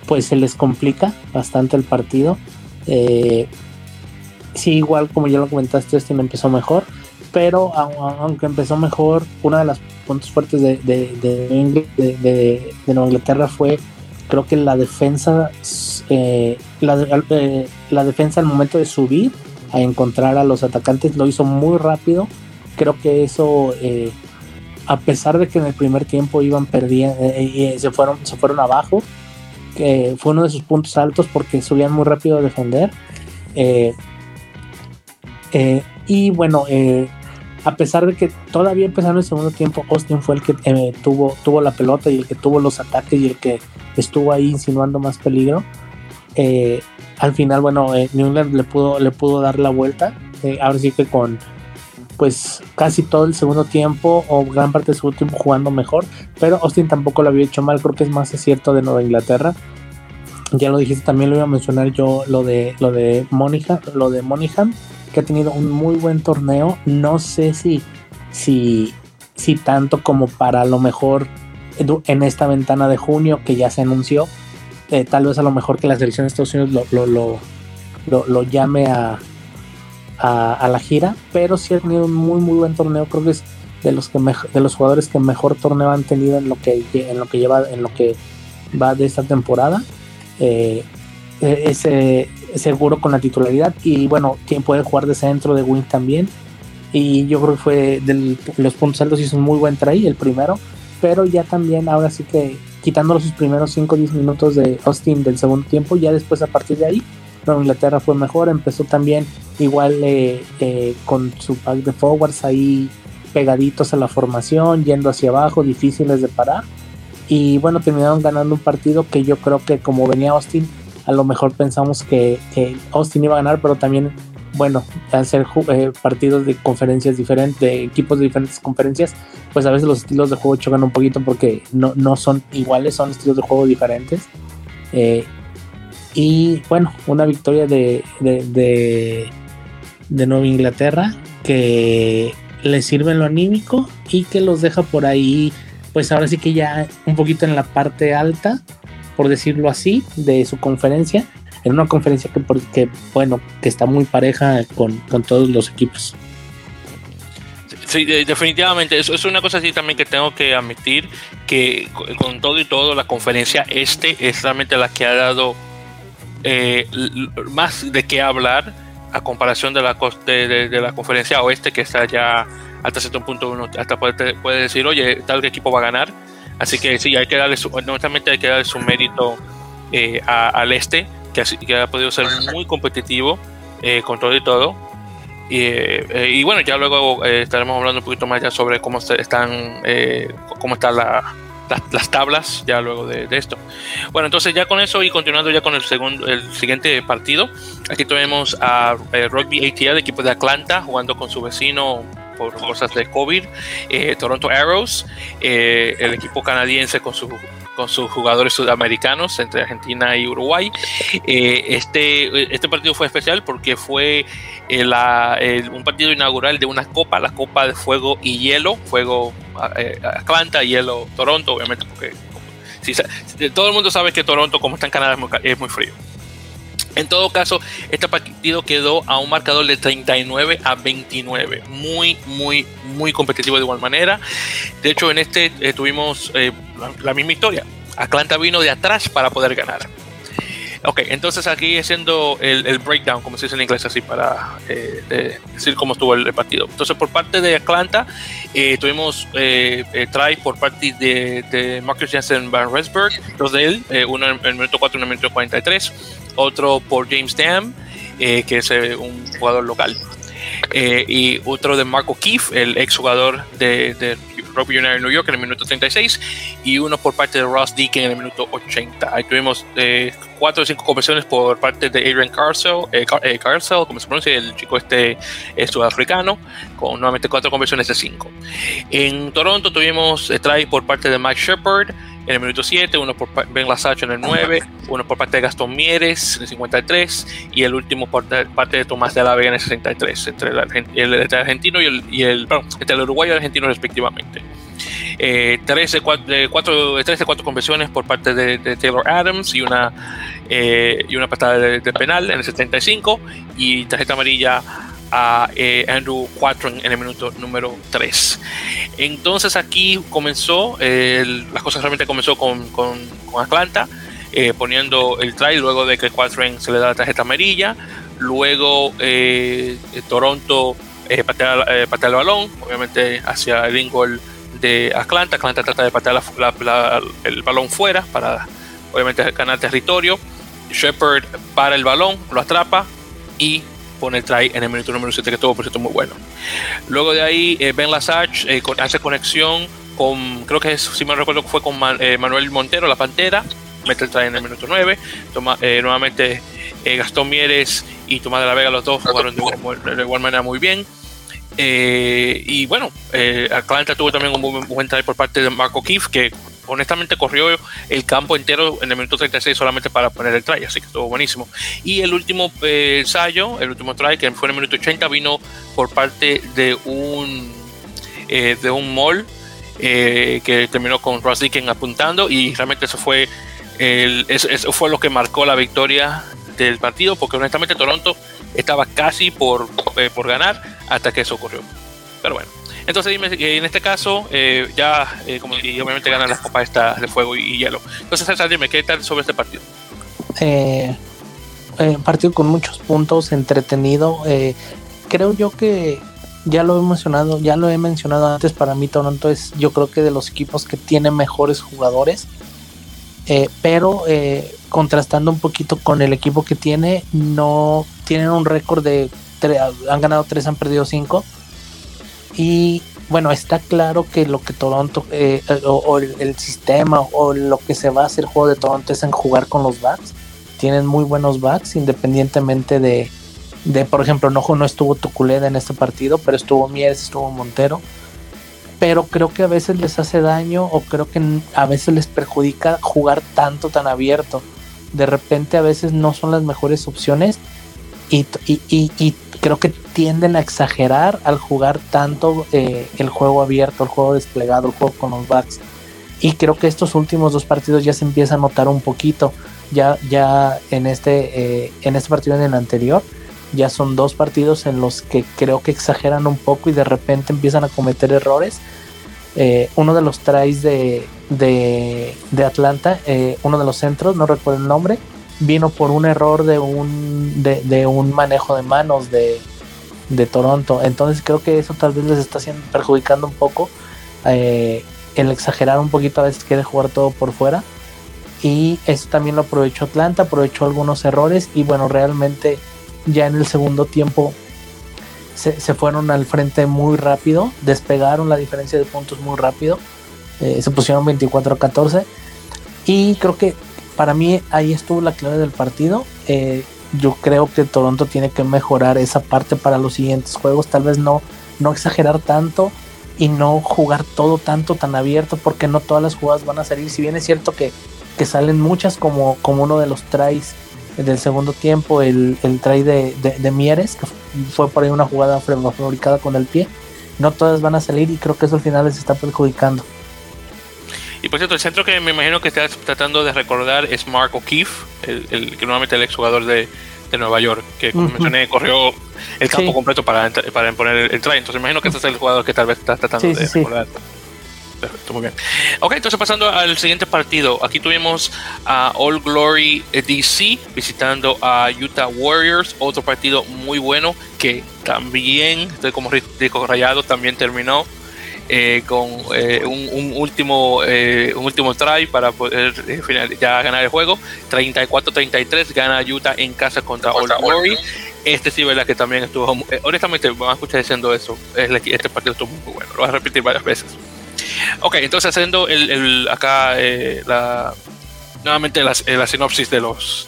pues se les complica bastante el partido. Eh, sí, igual como ya lo comentaste, este empezó mejor, pero aunque empezó mejor, una de las puntos fuertes de, de, de, de, Nueva Inglaterra fue creo que la defensa, eh, eh, la, defensa al momento de subir a encontrar a los atacantes lo hizo muy rápido. Creo que eso, eh, a pesar de que en el primer tiempo iban perdiendo, se fueron, se fueron abajo, fue uno de sus puntos altos porque subían muy rápido a defender. y bueno, a pesar de que todavía empezando el segundo tiempo, Austin fue el que tuvo, tuvo la pelota y el que tuvo los ataques y el que estuvo ahí insinuando más peligro. Eh, al final, bueno, eh, le pudo, le pudo dar la vuelta. Eh, ahora sí que con pues casi todo el segundo tiempo o gran parte del segundo tiempo jugando mejor. Pero Austin tampoco lo había hecho mal, creo que es más cierto de Nueva Inglaterra. Ya lo dijiste, también lo iba a mencionar yo lo de lo de lo de Monaghan, que ha tenido un muy buen torneo. No sé si, si, si tanto como para lo mejor en esta ventana de junio que ya se anunció. Eh, tal vez a lo mejor que la selección de Estados Unidos lo, lo, lo, llame a, a, la gira, pero sí ha tenido un muy muy buen torneo, creo que es de los que de los jugadores que mejor torneo han tenido en lo que en lo que lleva en lo que va de esta temporada. Eh, e, es seguro con la titularidad y bueno, quien puede jugar de centro de wing también. Y yo creo que fue de los puntos altos hizo un muy buen try, el primero pero ya también ahora sí que quitándolo sus primeros 5 o 10 minutos de Austin del segundo tiempo, ya después a partir de ahí, Nueva Inglaterra fue mejor, empezó también igual eh, eh, con su pack de forwards ahí pegaditos a la formación, yendo hacia abajo, difíciles de parar. Y bueno, terminaron ganando un partido que yo creo que como venía Austin, a lo mejor pensamos que, Austin iba a ganar, pero también, bueno, al ser eh, partidos de conferencias diferentes, de equipos de diferentes conferencias, pues a veces los estilos de juego chocan un poquito porque no, no son iguales, son estilos de juego diferentes. Eh, y bueno, una victoria de, de, de, Nueva Inglaterra que le sirve en lo anímico y que los deja por ahí, pues ahora sí que ya un poquito en la parte alta, por decirlo así, de su conferencia, en una conferencia que, porque, bueno, que está muy pareja con, con todos los equipos. Sí, definitivamente. Eso es una cosa así también que tengo que admitir que con todo y todo la conferencia este es realmente la que ha dado eh, más de qué hablar a comparación de la de, de, la conferencia oeste que está ya hasta cierto punto uno hasta puede, puede, decir oye tal equipo va a ganar así que sí hay que darle su, hay que darle su mérito eh, al este que, que, ha podido ser muy competitivo eh, con todo y todo eh, y, bueno, ya luego eh, estaremos hablando un poquito más ya sobre cómo están, eh, cómo están las tablas ya luego de, esto. Bueno, entonces ya con eso y continuando ya con el segundo, el siguiente partido, aquí tenemos a Rugby ATL, equipo de Atlanta, jugando con su vecino por cosas de COVID, Toronto Arrows, el equipo canadiense con su con sus jugadores sudamericanos entre Argentina y Uruguay. Eh, este, este partido fue especial porque fue eh, un partido inaugural de una copa, la Copa de Fuego y Hielo, Fuego eh, Atlanta, Hielo Toronto, obviamente, porque todo el mundo sabe que Toronto, como está en Canadá, es muy frío. En todo caso, este partido quedó a un marcador de 39 a 29. Muy, muy, muy competitivo de igual manera. De hecho, en este eh, tuvimos eh, la, misma historia. Atlanta vino de atrás para poder ganar. Ok, entonces aquí haciendo el, breakdown, como se dice en inglés, así para eh, decir cómo estuvo el, partido. Entonces, por parte de Atlanta, tuvimos try por parte de, Marcus Jensen Van Resberg, dos de él, uno en el minuto 4 y uno en el minuto 43 otro por James Dam, eh, que es eh, un jugador local, eh, y otro de Marco Keefe, el ex jugador de, de Rugby United New York en el minuto 36, y uno por parte de Ross Deacon en el minuto 80. Ahí tuvimos cuatro o cinco conversiones por parte de Adrian Carcel, Carcel como se pronuncia, el chico este sudafricano, con nuevamente cuatro conversiones de cinco. En Toronto tuvimos try por parte de Mike Shepard, en el minuto 7, uno por Ben Lasacho en el 9, uno por parte de Gastón Mieres en el 53 y el último por parte de Tomás de la en el 63, entre el, argentino y el, y el entre el uruguayo y el argentino respectivamente. Eh, 13, 4, 13 4 conversiones por parte de, Taylor Adams y una, eh, y una patada de, penal en el 75 y tarjeta amarilla a eh, Andrew Quatron en el minuto número 3. Entonces aquí comenzó, las cosas realmente comenzó con, con, Atlanta, eh, poniendo el try luego de que Quatron se le da la tarjeta amarilla, luego eh, Toronto patea, patea, el balón, obviamente hacia el ingol de Atlanta, Atlanta trata de patear el balón fuera para obviamente ganar territorio, Shepard para el balón, lo atrapa y pone el try en el minuto número 7, que estuvo por cierto muy bueno. Luego de ahí, eh, Ben Lasage eh, hace conexión con, creo que si me recuerdo, fue con eh, Manuel Montero, la Pantera, mete el try en el minuto 9. Toma, nuevamente Gastón Mieres y Tomás de la Vega, los dos jugaron de, igual, manera muy bien. y bueno, Atlanta tuvo también un buen, buen try por parte de Marco Keefe, que honestamente corrió el campo entero en el minuto 36 solamente para poner el try, así que estuvo buenísimo. Y el último eh, ensayo, el último try, que fue en el minuto 80, vino por parte de un, eh, de un mall eh, que terminó con Ross Dickens apuntando y realmente eso fue, eso, fue lo que marcó la victoria del partido, porque honestamente Toronto estaba casi por, por ganar hasta que eso ocurrió. Pero bueno. Entonces, en este caso, eh, ya, eh, como, y obviamente ganan las copas de fuego y, hielo. Entonces, César, dime, ¿qué tal sobre este partido? Eh, partido con muchos puntos, entretenido. creo yo que ya lo he mencionado, ya lo he mencionado antes. Para mí, Toronto es, yo creo que de los equipos que tiene mejores jugadores. pero contrastando un poquito con el equipo que tiene, no tienen un récord de han ganado tres, han perdido cinco y bueno, está claro que lo que Toronto, eh, o, el, sistema, o lo que se va a hacer juego de Toronto es en jugar con los backs. Tienen muy buenos backs, independientemente de, de por ejemplo, no, no estuvo Tuculeda en este partido, pero estuvo Mieres, estuvo Montero. Pero creo que a veces les hace daño, o creo que a veces les perjudica jugar tanto, tan abierto. De repente a veces no son las mejores opciones y, y, creo que tienden a exagerar al jugar tanto eh, el juego abierto, el juego desplegado, el juego con los backs. Y creo que estos últimos dos partidos ya se empieza a notar un poquito. Ya, ya en este, eh, en este partido y en el anterior, ya son dos partidos en los que creo que exageran un poco y de repente empiezan a cometer errores. Eh, uno de los tries de, de, de Atlanta, uno de los centros, no recuerdo el nombre, vino por un error de un, de, un manejo de manos de, Toronto. Entonces creo que eso tal vez les está haciendo, perjudicando un poco. Eh, el exagerar un poquito a veces quiere jugar todo por fuera. Y eso también lo aprovechó Atlanta, aprovechó algunos errores y bueno, realmente ya en el segundo tiempo se, fueron al frente muy rápido, despegaron la diferencia de puntos muy rápido, eh, se pusieron 24 a 14 y creo que para mí ahí estuvo la clave del partido. Eh, yo creo que Toronto tiene que mejorar esa parte para los siguientes juegos. Tal vez no, no exagerar tanto y no jugar todo tanto tan abierto porque no todas las jugadas van a salir. Si bien es cierto que, que salen muchas como, como uno de los tries del segundo tiempo, el, el try de, de, Mieres, que fue por ahí una jugada fabricada con el pie. No todas van a salir y creo que eso al final les está perjudicando. Y por cierto, el centro que me imagino que estás tratando de recordar es Mark O'Keefe, el, el, que normalmente el exjugador de, de Nueva York, que como mencioné, corrió el campo completo para, para imponer el, try. Entonces me imagino que este es el jugador que tal vez estás tratando de recordar. Perfecto, muy bien. Ok, entonces pasando al siguiente partido. Aquí tuvimos a All Glory DC visitando a Utah Warriors. Otro partido muy bueno que también, estoy como rico rayado, también terminó eh, con eh, un, último eh, un último try para poder ya ganar el juego. 34-33 gana Utah en casa contra Old Glory. Este sí verdad que también estuvo honestamente vamos a escuchar diciendo eso. Este partido estuvo muy bueno. Lo voy a repetir varias veces. Ok entonces haciendo el, acá la nuevamente la, la, sinopsis de los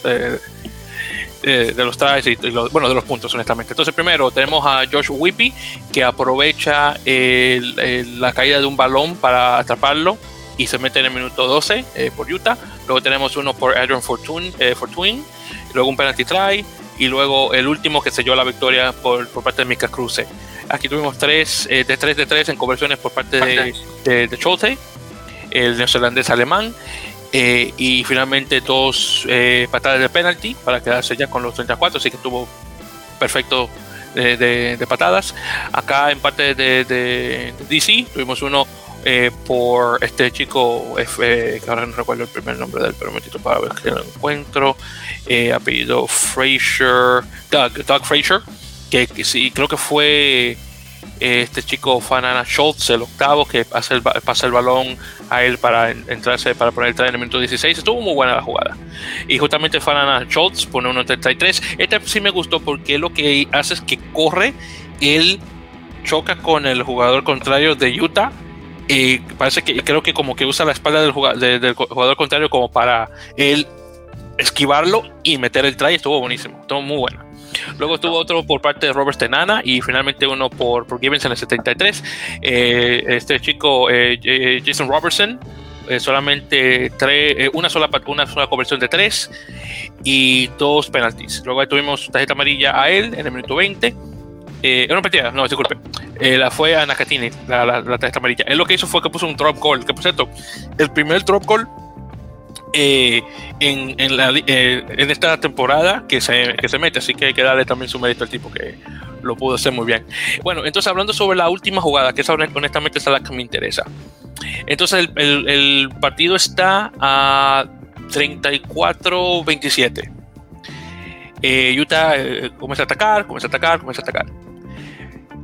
eh, de los tries y, los, bueno, de los puntos, honestamente. Entonces, primero tenemos a Josh Whippy, que aprovecha la caída de un balón para atraparlo y se mete en el minuto 12 eh, por Utah. Luego tenemos uno por Adrian Fortune, eh, Fortune, luego un penalty try y luego el último que selló la victoria por, por parte de Mika Cruze. Aquí tuvimos tres de 3 de 3 en conversiones por parte de, de, de Cholte, el neozelandés alemán. Eh, y finalmente dos eh, patadas de penalty para quedarse ya con los 34, así que tuvo perfecto de, patadas. Acá en parte de, DC tuvimos uno eh, por este chico, que ahora no recuerdo el primer nombre del momentito para ver que lo encuentro, apellido Fraser, Doug, Doug Fraser, que sí, creo que fue este chico Fanana Schultz, el octavo, que pasa el, pasa el balón a él para entrarse, para poner el try en el minuto 16. Estuvo muy buena la jugada. Y justamente Fanana Schultz pone 1.33. Este sí me gustó porque lo que hace es que corre, él choca con el jugador contrario de Utah. Y parece que creo que como que usa la espalda del jugador, del jugador contrario como para él esquivarlo y meter el try. Estuvo buenísimo, estuvo muy bueno. Luego tuvo otro por parte de Robert Tenana y finalmente uno por, por Gibbons en el 73. Eh, este chico, eh, eh, Jason Robertson, solamente tres, una, sola, una sola conversión de tres y dos penalties. Luego tuvimos tarjeta amarilla a él en el minuto 20. no, mentira, no, disculpe. la fue a Nakatini, la, la, la, tarjeta amarilla. Él lo que hizo fue que puso un drop goal. Que por cierto, el primer drop goal eh, en, eh, en, esta temporada que se, que se mete, así que hay que darle también su mérito al tipo que lo pudo hacer muy bien. Bueno, entonces hablando sobre la última jugada, que esa honestamente es la que me interesa. Entonces el, partido está a 34-27. Eh, Utah comienza a atacar, comienza a atacar, comienza a atacar.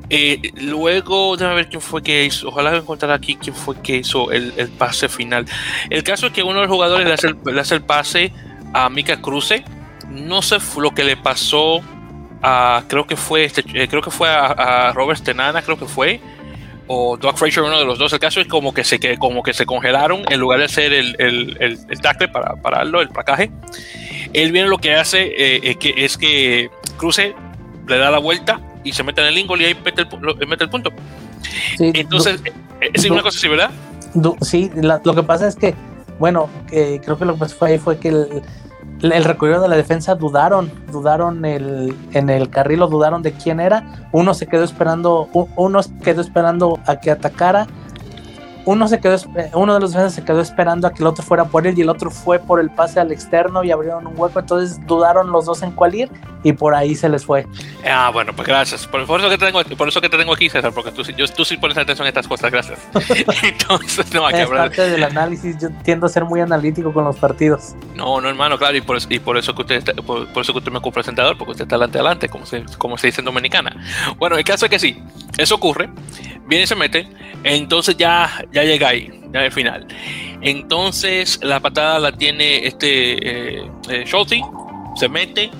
Eh, luego, déjame ver quién fue que hizo. Ojalá encontrar aquí quién fue que hizo el, pase final. El caso es que uno de los jugadores le hace el, pase a Mika Cruce. No sé lo que le pasó a. Creo que fue este, eh, creo que fue a, Robert Tenana, creo que fue. o Doug Fraser, uno de los dos. El caso es como que se, que, como que se congelaron en lugar de hacer el, el, el, tackle para pararlo, el placaje. Él viene lo que hace eh, es, que, es que Cruce le da la vuelta y se mete en el lingo y ahí mete el, mete el punto. Entonces, es una cosa así, ¿verdad? Sí, lo que pasa es que, bueno, creo que lo que pasó fue, fue que el, el recorrido de la defensa dudaron, dudaron el, en el carril, dudaron de quién era. Uno se quedó esperando, uno quedó esperando a que atacara uno se quedó, uno de los defensas se quedó esperando a que el otro fuera por él y el otro fue por el pase al externo y abrieron un hueco, entonces dudaron los dos en cuál ir y por ahí se les fue. Ah, bueno, pues gracias. Por, eso, que te tengo, por eso que te tengo aquí, César, porque tú, yo, tú sí pones atención a estas cosas, gracias. entonces, no hay que hablar. parte del análisis, yo tiendo a ser muy analítico con los partidos. No, no, hermano, claro, y por, y por eso que usted por, eso que usted me ocupa presentador, porque usted está adelante, adelante, como se, como se dice en Dominicana. Bueno, el caso es que sí, eso ocurre, viene y se mete, entonces ya, ya llega ahí, ya al final. Entonces la patada la tiene este eh, eh se mete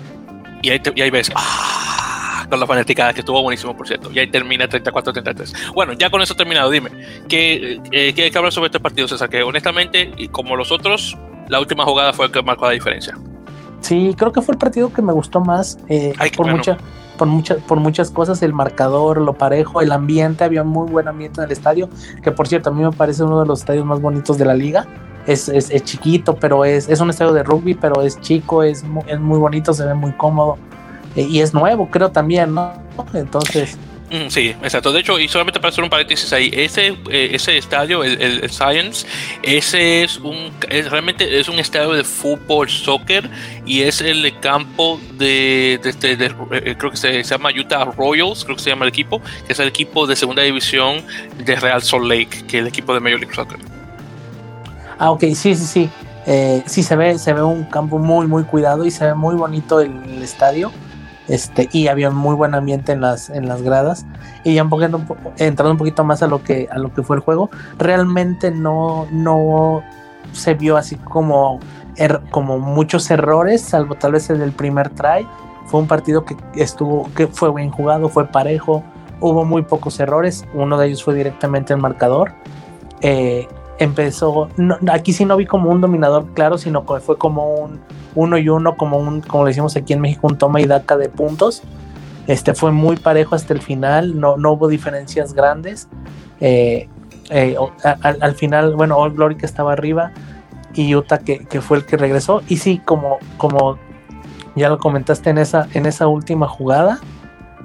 y ahí, y ahí ves, ¡ah! con la fanaticada que estuvo buenísimo, por cierto. Y ahí termina 34-33. Bueno, ya con eso terminado, dime, ¿qué, eh, ¿qué hay que hablar sobre este partido, César? Que honestamente, y como los otros, la última jugada fue el que marcó la diferencia. Sí, creo que fue el partido que me gustó más eh, por mucha por, muchas por muchas cosas, el marcador, lo parejo, el ambiente, había muy buen ambiente en el estadio, que por cierto a mí me parece uno de los estadios más bonitos de la liga. Es, es, chiquito, pero es, es, un estadio de rugby, pero es chico, es muy, es muy bonito, se ve muy cómodo eh, y es nuevo, creo también, ¿no? Entonces... Mm, sí, exacto. De hecho, y solamente para hacer un paréntesis ahí, ese, eh, ese estadio, el, Science, ese es un realmente es un estadio de fútbol, soccer, y es el campo de, de, este, eh, creo que se, llama Utah Royals, creo que se llama el equipo, que es el equipo de segunda división de Real Salt Lake, que es el equipo de Major League Soccer. Ah, ok, sí, sí, sí. Eh, sí, se ve, se ve un campo muy, muy cuidado y se ve muy bonito el estadio este, y había muy buen ambiente en las, en las gradas. Y ya un poquito, entrando un poquito más a lo que, a lo que fue el juego, realmente no, no se vio así como, er, como muchos errores, salvo tal vez el primer try. Fue un partido que estuvo, que fue bien jugado, fue parejo, hubo muy pocos errores, uno de ellos fue directamente el marcador. Eh, empezó, aquí sí no vi como un dominador claro, sino que fue como un uno y uno, como un, como le decimos aquí en México, un toma y daca de puntos. Este fue muy parejo hasta el final, no, no hubo diferencias grandes. Eh, eh, al, final, bueno, All Glory que estaba arriba y Utah que, fue el que regresó. Y sí, como, como ya lo comentaste en esa, en esa última jugada,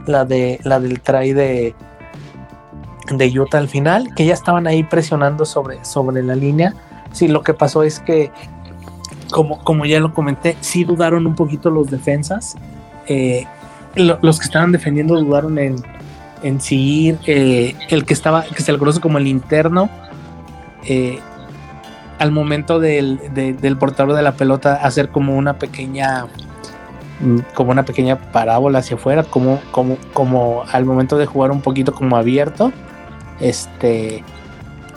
la de la del try de, de Utah al final, que ya estaban ahí presionando sobre, sobre la línea. Sí, lo que pasó es que como, como ya lo comenté, sí dudaron un poquito los defensas. Eh, los que estaban defendiendo dudaron en, en seguir eh, el que estaba, que se le conoce como el interno, eh, al momento del, del portador de la pelota hacer como una pequeña mm, como una pequeña parábola hacia afuera, como, como, como al momento de jugar un poquito como abierto, este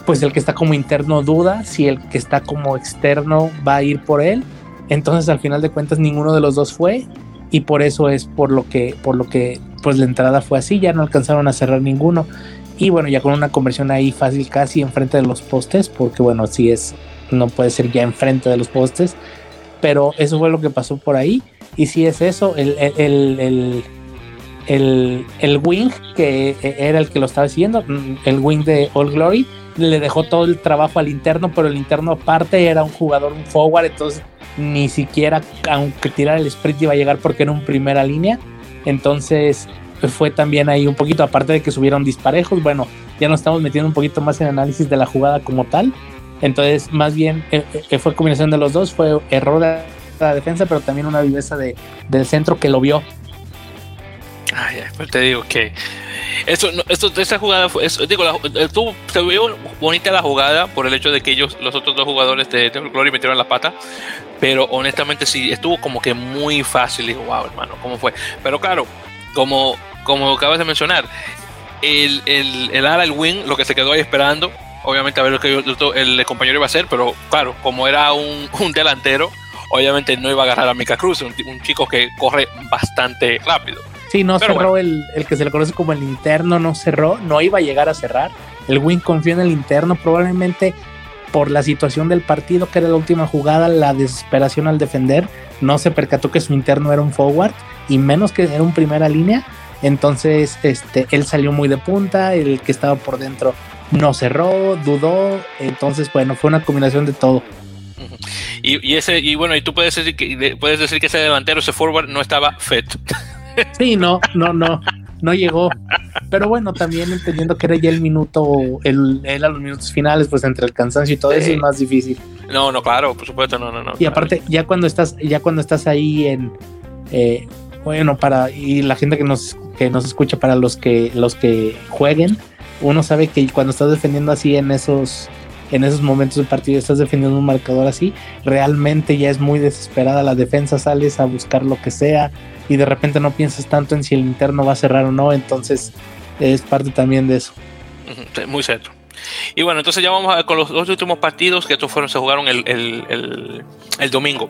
pues el que está como interno duda si el que está como externo va a ir por él. Entonces al final de cuentas ninguno de los dos fue y por eso es por lo que por lo que pues la entrada fue así, ya no alcanzaron a cerrar ninguno. Y bueno, ya con una conversión ahí fácil casi enfrente de los postes, porque bueno, si es no puede ser ya enfrente de los postes, pero eso fue lo que pasó por ahí y si es eso, el, el, el, el, wing que era el que lo estaba siguiendo, mm, el wing de All Glory, le dejó todo el trabajo al interno, pero el interno aparte era un jugador, un forward, entonces ni siquiera, aunque tirara el sprint, iba a llegar porque era un primera línea. Entonces fue también ahí un poquito, aparte de que subieron disparejos, bueno, ya nos estamos metiendo un poquito más en análisis de la jugada como tal. Entonces, más bien, eh, eh, fue combinación de los dos, fue error de la defensa, pero también una viveza de, del centro que lo vio. Ay, pues te digo que eso, esto, esa jugada fue, digo, estuvo, se vio bonita la jugada por el hecho de que ellos, los otros dos jugadores de, de Glory metieron la pata, pero honestamente sí, estuvo como que muy fácil. Digo, wow, hermano, ¿cómo fue? Pero claro, como, como acabas de mencionar, el, el, el ala, el win, lo que se quedó ahí esperando, obviamente a ver lo que el, compañero iba a hacer, pero claro, como era un, un delantero, obviamente no iba a agarrar a Mika Cruz, un, un chico que corre bastante rápido. Sí, no cerró el, el, que se le conoce como el interno, no cerró, no iba a llegar a cerrar. el Wing confió en el interno, probablemente por la situación del partido, que era la última jugada, la desesperación al defender, no se percató que su interno era un forward y menos que era un primera línea. Entonces, este, él salió muy de punta, el que estaba por dentro no cerró, dudó. Entonces, bueno, fue una combinación de todo. Y, ese, y bueno, y tú puedes decir que puedes decir que ese delantero, ese forward, no estaba fit. Sí, no, no, no no llegó. Pero bueno, también entendiendo que era ya el minuto, el, a los minutos finales, pues entre el cansancio y todo eso es más difícil. No, no, claro, por supuesto, no, no, no. Y aparte, ya cuando estás, ya cuando estás ahí en eh, bueno, para, y la gente que nos, que nos escucha, para los que, los que jueguen, uno sabe que cuando estás defendiendo así en esos, en esos momentos del partido, estás defendiendo un marcador así, realmente ya es muy desesperada la defensa, sales a buscar lo que sea, y de repente no piensas tanto en si el interno va a cerrar o no, entonces es parte también de eso. Muy cierto. Y bueno, entonces ya vamos a con los dos últimos partidos que estos fueron, se jugaron el, el, el, domingo.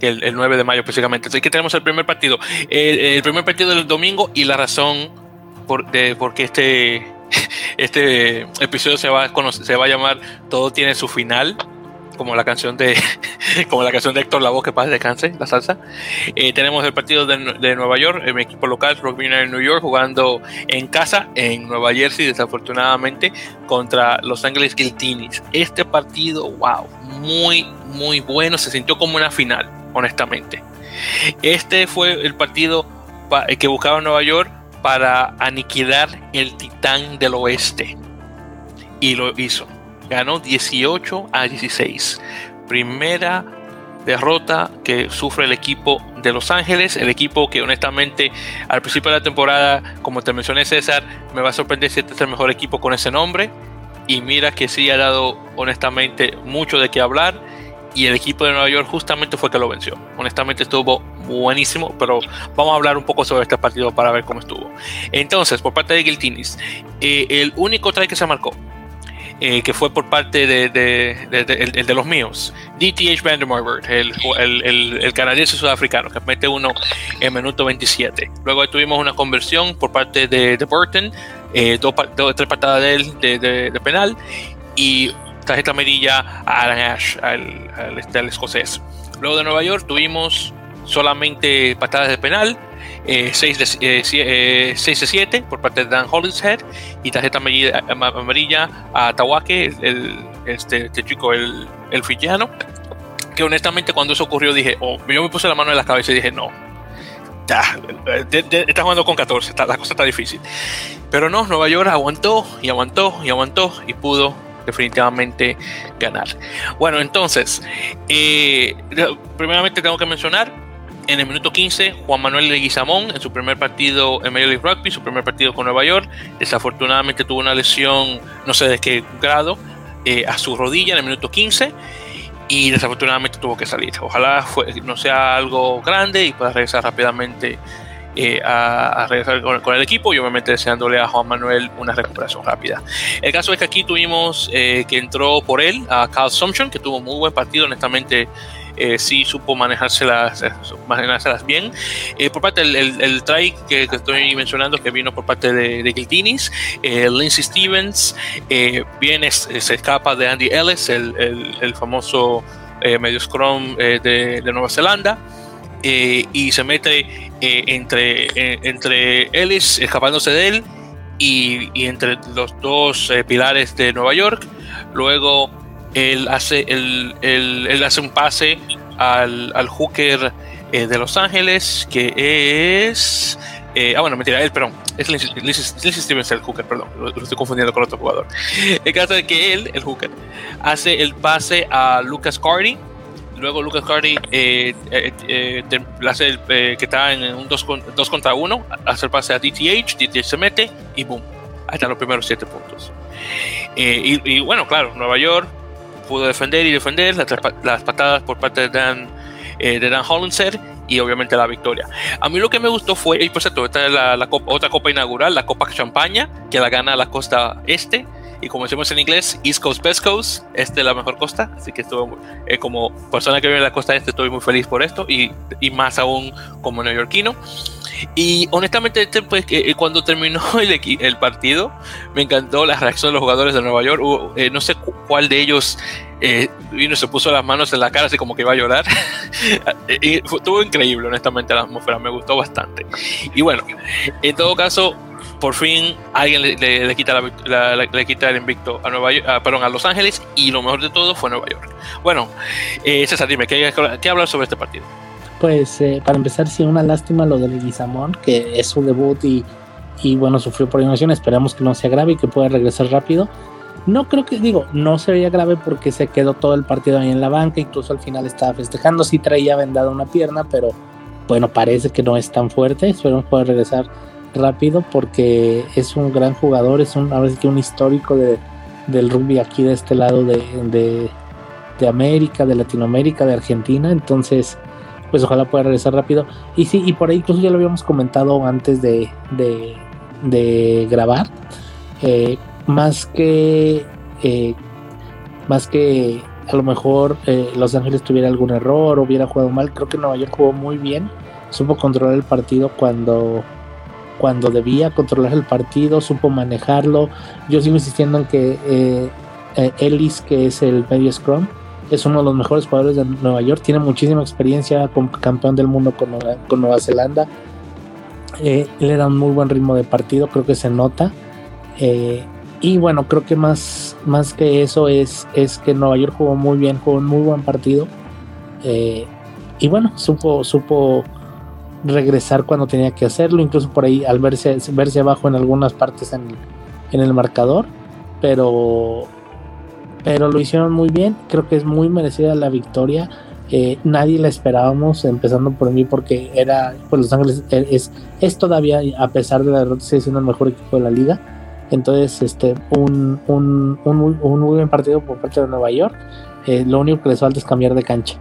El, el, 9 de mayo específicamente. Así que tenemos el primer partido. El, primer partido del domingo y la razón por, de por qué este, este episodio se va, se va a llamar Todo tiene su final como la canción de como la canción de Héctor Lavoe que pasa descanse la salsa. Eh, tenemos el partido de, Nueva York el equipo local Rugby United New York jugando en casa en Nueva Jersey desafortunadamente contra Los Ángeles Guiltinis este partido wow muy muy bueno se sintió como una final honestamente. Este fue el partido que buscaba Nueva York para aniquilar el titán del oeste. Y lo hizo ganó 18 a 16. Primera derrota que sufre el equipo de Los Ángeles, el equipo que honestamente al principio de la temporada, como te mencioné César, me va a sorprender si este es el mejor equipo con ese nombre. Y mira que sí ha dado honestamente mucho de qué hablar. Y el equipo de Nueva York justamente fue que lo venció. Honestamente estuvo buenísimo, pero vamos a hablar un poco sobre este partido para ver cómo estuvo. Entonces, por parte de Giltinis, eh, el único try que se marcó eh, que fue por parte de, de, los míos, DTH Vandermark, el, el, el, canadiense sudafricano, que mete uno en minuto 27. Luego tuvimos una conversión por parte de, Burton, eh, dos, tres patadas de él de, penal y tarjeta amarilla a Alan Ash, al, al escocés. Luego de Nueva York tuvimos solamente patadas de penal 6 eh, de, 7 eh, por parte de Dan Hollingshead y tarjeta amarilla, a Tawake, el, este, este, chico, el, el fillano. Que honestamente, cuando eso ocurrió, dije, oh, yo me puse la mano en la cabeza y dije, no, ya, está jugando con 14, la cosa está difícil. Pero no, Nueva York aguantó y aguantó y aguantó y pudo definitivamente ganar. Bueno, entonces, eh, primeramente tengo que mencionar en el minuto 15, Juan Manuel Leguizamón, en su primer partido en Major League Rugby, su primer partido con Nueva York, desafortunadamente tuvo una lesión, no sé de qué grado, eh, a su rodilla en el minuto 15 y desafortunadamente tuvo que salir. Ojalá no sea algo grande y pueda regresar rápidamente eh, a, regresar con, el equipo y obviamente deseándole a Juan Manuel una recuperación rápida. El caso es que aquí tuvimos eh, que entró por él a Carl Sumption, que tuvo muy buen partido, honestamente eh, sí supo manejárselas, eh, manejárselas bien. Eh, por parte del el, try que, estoy mencionando, que vino por parte de, de Giltinis, Lindsey Stevens, viene, se escapa de Andy Ellis, el, famoso medio scrum de, Nueva Zelanda. y se mete entre, entre Ellis, escapándose de él, y, y entre los dos pilares de Nueva York. Luego él hace, él, hace un pase al, al hooker eh, de Los Ángeles, que es... Eh, ah, bueno, mentira, él, perdón. Es Lindsay Stevens el hooker, perdón. Lo, estoy confundiendo con otro jugador. El caso es que él, el hooker, hace el pase a Lucas Cardi. Luego Lucas Cardi eh, hace que está en un 2 dos contra 1, hace el pase a DTH, DTH se mete y boom. Ahí están los primeros 7 puntos. Y, bueno, claro, Nueva York pudo defender y defender las, patadas por parte de Dan, eh, de Dan y obviamente la victoria. A mí lo que me gustó fue, y por cierto, esta es la, otra copa inaugural, la Copa Champaña, que la gana la costa este. Y como decimos en inglés, East Coast, West Coast, este es la mejor costa. Así que estuvo, eh, como persona que vive en la costa este, estoy muy feliz por esto. Y, y más aún como neoyorquino. Y honestamente, este, pues, eh, cuando terminó el, el, partido, me encantó la reacción de los jugadores de Nueva York. Eh, no sé cuál de ellos eh, vino se puso las manos en la cara así como que iba a llorar. y estuvo increíble, honestamente, la atmósfera. Me gustó bastante. Y bueno, en todo caso, por fin alguien le, quita, le quita el invicto a Nueva York, perdón, a Los Ángeles y lo mejor de todo fue Nueva York. Bueno, eh, César, dime, ¿qué, ¿qué hablar sobre este partido? Pues eh, para empezar, sí, una lástima lo de Leguizamón, que es su debut y, y bueno, sufrió por innovación. Esperamos que no sea grave y que pueda regresar rápido. No creo que, digo, no sería grave porque se quedó todo el partido ahí en la banca, incluso al final estaba festejando, sí traía vendada una pierna, pero bueno, parece que no es tan fuerte. Esperemos poder regresar rápido porque es un gran jugador, es un, ahora que un histórico de, del rugby aquí de este lado de, de, de, América, de Latinoamérica, de Argentina, entonces pues ojalá pueda regresar rápido. Y sí, y por ahí incluso ya lo habíamos comentado antes de, de, grabar, eh, más que eh, más que a lo mejor eh, Los Ángeles tuviera algún error o hubiera jugado mal, creo que Nueva York jugó muy bien, supo controlar el partido cuando cuando debía controlar el partido, supo manejarlo. Yo sigo insistiendo en que Ellis, que es el medio scrum, es uno de los mejores jugadores de Nueva York, tiene muchísima experiencia como campeón del mundo con Nueva, Zelanda. Eh, le da un muy buen ritmo de partido, creo que se nota. y bueno, creo que más, más que eso es, es que Nueva York jugó muy bien, jugó un muy buen partido. y bueno, supo, supo regresar cuando tenía que hacerlo, incluso por ahí al verse, verse abajo en algunas partes en, el marcador, pero, pero lo hicieron muy bien, creo que es muy merecida la victoria. Eh, nadie la esperábamos, empezando por mí, porque era, pues Los Ángeles eh, es, es todavía, a pesar de la derrota, sigue siendo el mejor equipo de la liga. Entonces, este, un, un, un, un muy buen partido por parte de Nueva York. Eh, lo único que les falta es cambiar de cancha.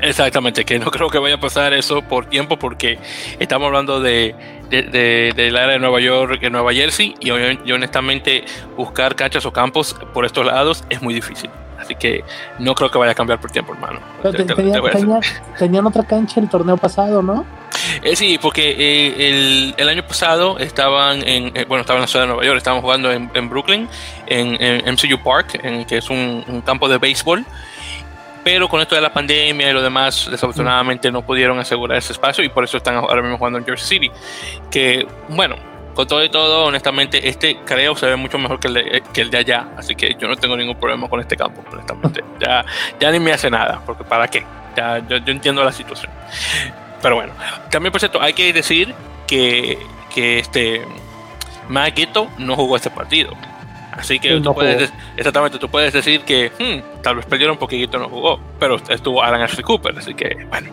Exactamente, que no creo que vaya a pasar eso por tiempo porque estamos hablando de, de, del área de Nueva York, de Nueva Jersey y, honestamente buscar canchas o campos por estos lados es muy difícil. Así que no creo que vaya a cambiar por tiempo, hermano. tenían otra cancha el torneo pasado, ¿no? Eh, sí, porque eh, el, el, año pasado estaban en, eh, bueno, estaban en la ciudad de Nueva York, estaban jugando en, en Brooklyn, en, en, MCU Park, en, que es un, un campo de béisbol pero con esto de la pandemia y lo demás, desafortunadamente no pudieron asegurar ese espacio y por eso están ahora mismo jugando en Jersey City. Que bueno, con todo y todo, honestamente, este creo se ve mucho mejor que el, de, que el de allá, así que yo no tengo ningún problema con este campo, honestamente. ya, ya ni me hace nada, porque ¿para qué? Ya, yo, entiendo la situación. Pero bueno, también por cierto, hay que decir que, que este Matt no jugó este partido. Así que tú puedes, exactamente, tú puedes decir que hmm, tal vez perdieron porque Guito no jugó, pero estuvo Alan Ashley Cooper, así que bueno,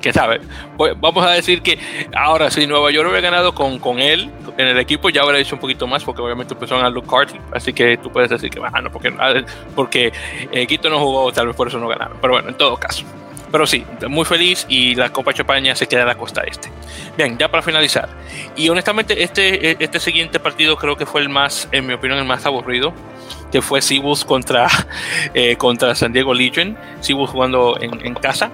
quién sabe. Pues, vamos a decir que ahora si Nueva York hubiera ganado con, con él en el equipo, ya hubiera hecho un poquito más porque obviamente empezaron a Luke Carty, así que tú puedes decir que bueno, porque, porque eh, Guito no jugó, tal vez por eso no ganaron, pero bueno, en todo caso. Pero sí, muy feliz y la Copa Chapaña se queda en la costa este. Bien, ya para finalizar. Y honestamente, este, este siguiente partido creo que fue el más, en mi opinión, el más aburrido, que fue Cibus contra, eh, contra San Diego Legion. Cibus jugando en, en, casa.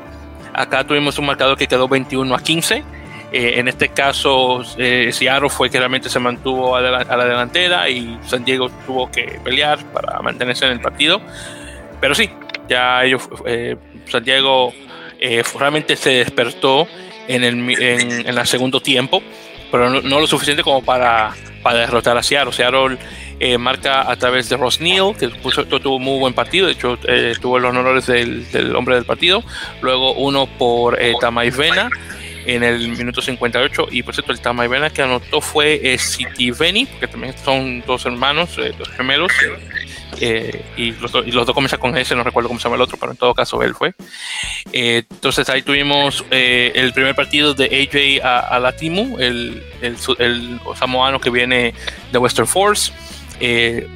Acá tuvimos un marcador que quedó 21 a 15. Eh, en este caso, eh, Seattle fue que realmente se mantuvo a la, a la delantera y San Diego tuvo que pelear para mantenerse en el partido. Pero sí, ya ellos, eh, San Diego eh, realmente se despertó en el, en, el segundo tiempo, pero no, lo suficiente como para, para derrotar a Seattle. Seattle eh, marca a través de Ross Neal, que puso, tuvo muy buen partido, de hecho eh, tuvo los honores del, del, hombre del partido. Luego uno por eh, Tamay Vena en el minuto 58 y por cierto el Tamay Vena que anotó fue eh, City Veni, porque también son dos hermanos, dos gemelos. Eh, y, los, dos comienzan con ese, no recuerdo cómo se llama el otro, pero en todo caso él fue. Eh, entonces ahí tuvimos eh, el primer partido de AJ a, Latimu, el, el, el, samoano que viene de Western Force,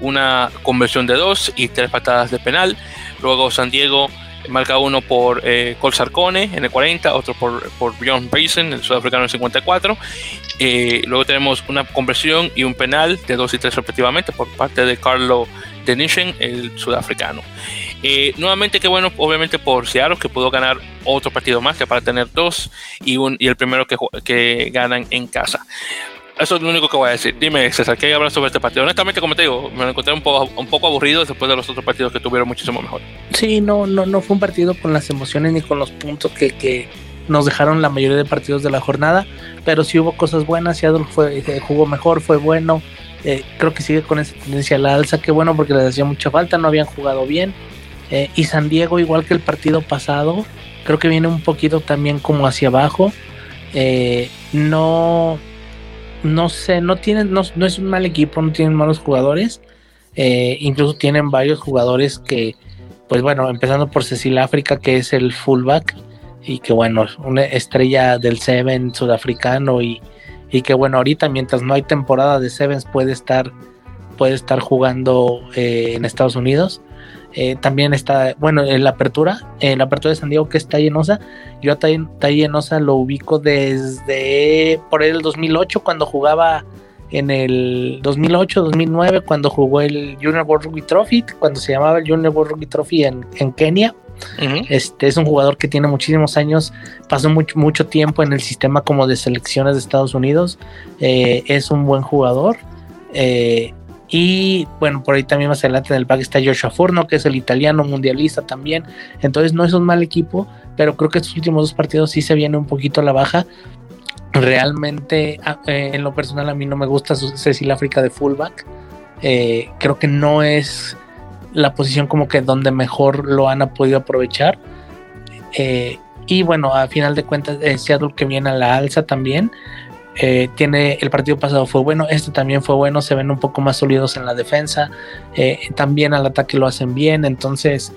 una conversión de dos y tres patadas de penal. Luego San Diego marca uno por eh, Col Sarcone en el 40, otro por, por Bjorn Basin, el sudafricano en el 54. Eh, luego tenemos una conversión y un penal de 2 y 3 respectivamente por parte de Carlo Denishen, el sudafricano. Eh, nuevamente, qué bueno, obviamente, por Seattle, que pudo ganar otro partido más, que para tener dos y, un, y el primero que, que ganan en casa. Eso es lo único que voy a decir. Dime, César, ¿qué hablar sobre este partido? Honestamente, como te digo, me lo encontré un poco, un poco aburrido después de los otros partidos que tuvieron muchísimo mejor. Sí, no, no, no fue un partido con las emociones ni con los puntos que, que nos dejaron la mayoría de partidos de la jornada, pero sí hubo cosas buenas. Seattle fue, eh, jugó mejor, fue bueno. Eh, creo que sigue con esa tendencia a la alza, que bueno, porque les hacía mucha falta, no habían jugado bien. Eh, y San Diego, igual que el partido pasado, creo que viene un poquito también como hacia abajo. no no sé, no tienen, no, es un mal equipo, no tienen malos jugadores. Eh, incluso tienen varios jugadores que, pues bueno, empezando por Cecil África, que es el fullback, y que bueno, una estrella del Seven sudafricano, y, y que bueno, ahorita mientras no hay temporada de Sevens puede estar, puede estar jugando eh, en Estados Unidos. Eh, también está, bueno, en la apertura, en la apertura de San Diego, que está llenosa. Yo a Llenosa lo ubico desde por el 2008, cuando jugaba en el 2008, 2009, cuando jugó el Junior World Rugby Trophy, cuando se llamaba el Junior World Rugby Trophy en, Kenia. Este es un jugador que tiene muchísimos años, pasó mucho, tiempo en el sistema como de selecciones de Estados Unidos. Eh, es un buen jugador. Eh, y bueno, por ahí también más adelante en el pack está Joshua Furno, que es el italiano mundialista también. Entonces no es un mal equipo, pero creo que estos últimos dos partidos sí se viene un poquito a la baja. Realmente, ah, eh, en lo personal, a mí no me gusta Cecil África de fullback. Creo que no es la posición como que donde mejor lo han podido aprovechar. Eh, y bueno, a final de cuentas, Seattle que viene a la alza también. Eh, tiene el partido pasado fue bueno, este también fue bueno, se ven un poco más sólidos en la defensa, eh, también al ataque lo hacen bien, entonces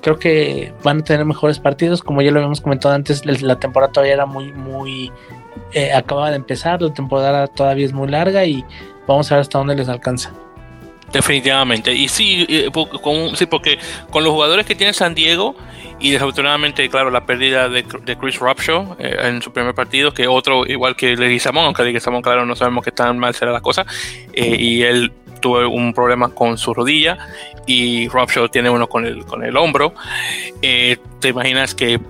creo que van a tener mejores partidos, como ya lo habíamos comentado antes, la temporada todavía era muy, muy, eh, acababa de empezar, la temporada todavía es muy larga y vamos a ver hasta dónde les alcanza. Definitivamente. Y sí, con, sí, porque con los jugadores que tiene San Diego y desafortunadamente, claro, la pérdida de, Chris Robshaw eh, en su primer partido, que otro igual que Leguizamón, aunque Leguizamón, claro, no sabemos qué tan mal será la cosa, eh, y él tuvo un problema con su rodilla y Robshaw tiene uno con el, con el hombro. Eh, ¿Te imaginas que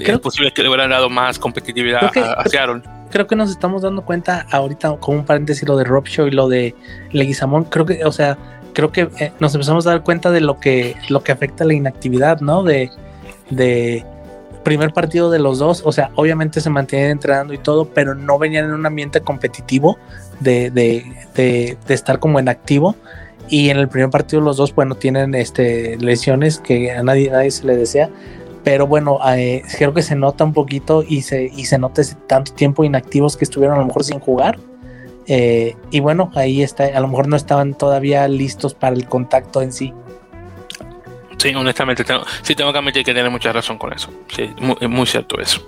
es posible que le hubieran dado más competitividad a, Seattle? Creo que nos estamos dando cuenta ahorita, como un paréntesis, lo de Robshaw y lo de Leguizamón. Creo que, o sea, creo que eh, nos empezamos a dar cuenta de lo que, lo que afecta la inactividad, ¿no? De, de primer partido de los dos, o sea, obviamente se mantienen entrenando y todo, pero no venían en un ambiente competitivo de, de, de, de estar como en activo. Y en el primer partido los dos, bueno, tienen este, lesiones que a nadie, nadie se le desea pero bueno, eh, creo que se nota un poquito y se, y se nota ese tanto tiempo inactivos que estuvieron a lo mejor sin jugar. Eh, y bueno, ahí está, a lo mejor no estaban todavía listos para el contacto en sí. Sí, honestamente, tengo, sí tengo que admitir que tiene mucha razón con eso. Sí, muy, muy cierto eso.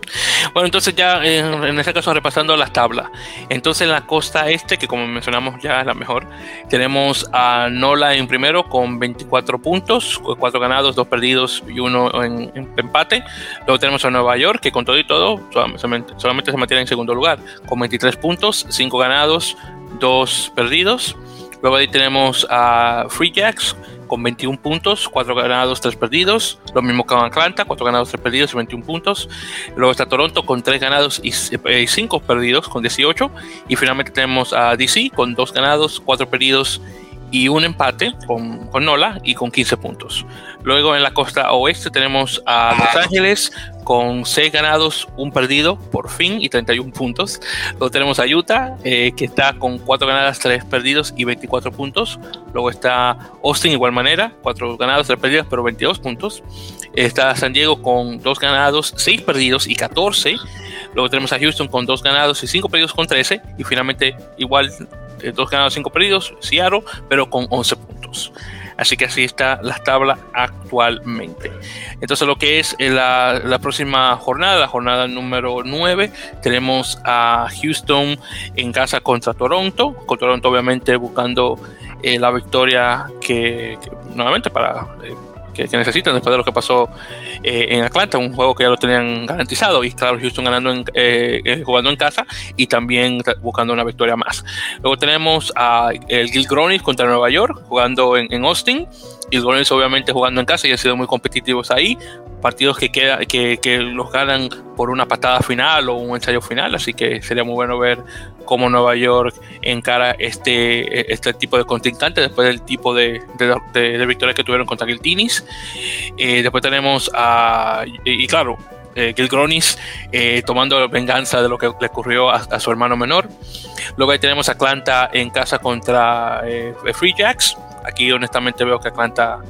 Bueno, entonces ya en, este caso repasando las tablas. Entonces en la costa este, que como mencionamos ya es la mejor, tenemos a Nola en primero con 24 puntos, 4 ganados, 2 perdidos y uno en, empate. Luego tenemos a Nueva York, que con todo y todo solamente, solamente se mantiene en segundo lugar, con 23 puntos, 5 ganados, 2 perdidos. Luego ahí tenemos a Free Jacks con 21 puntos, 4 ganados, 3 perdidos. Lo mismo que Atlanta, 4 ganados, 3 perdidos y 21 puntos. Luego está Toronto con 3 ganados y 5 eh, perdidos con 18. Y finalmente tenemos a DC con 2 ganados, 4 perdidos y un empate con, con, Nola y con 15 puntos. Luego en la costa oeste tenemos a Los Ángeles con 6 ganados, un perdido por fin y 31 puntos. Luego tenemos a Utah eh, que está con 4 ganadas, 3 perdidos y 24 puntos. Luego está Austin igual manera, 4 ganados, 3 perdidos pero 22 puntos. Está San Diego con 2 ganados, 6 perdidos y 14. Luego tenemos a Houston con 2 ganados y 5 perdidos con 13. Y finalmente igual eh, dos ganados, cinco perdidos, Seattle, pero con 11 puntos. Así que así está la tabla actualmente. Entonces lo que es la, la, próxima jornada, la jornada número 9, tenemos a Houston en casa contra Toronto, con Toronto obviamente buscando eh, la victoria que, que nuevamente para eh, que, necesitan después de lo que pasó eh, en Atlanta, un juego que ya lo tenían garantizado y claro, Houston ganando en, eh, eh, jugando en casa y también buscando una victoria más. Luego tenemos a el Gil Gronis contra Nueva York jugando en, Austin y los obviamente jugando en casa y han sido muy competitivos ahí. Partidos que, queda, que, que, los ganan por una patada final o un ensayo final, así que sería muy bueno ver cómo Nueva York encara este, este tipo de contrincante después del tipo de, de, de victorias que tuvieron contra Giltinis. Eh, después tenemos a, y, y claro, eh, Gilgronis eh, tomando venganza de lo que le ocurrió a, a, su hermano menor. Luego ahí tenemos a Atlanta en casa contra eh, Free Jacks. Aquí honestamente veo que Atlanta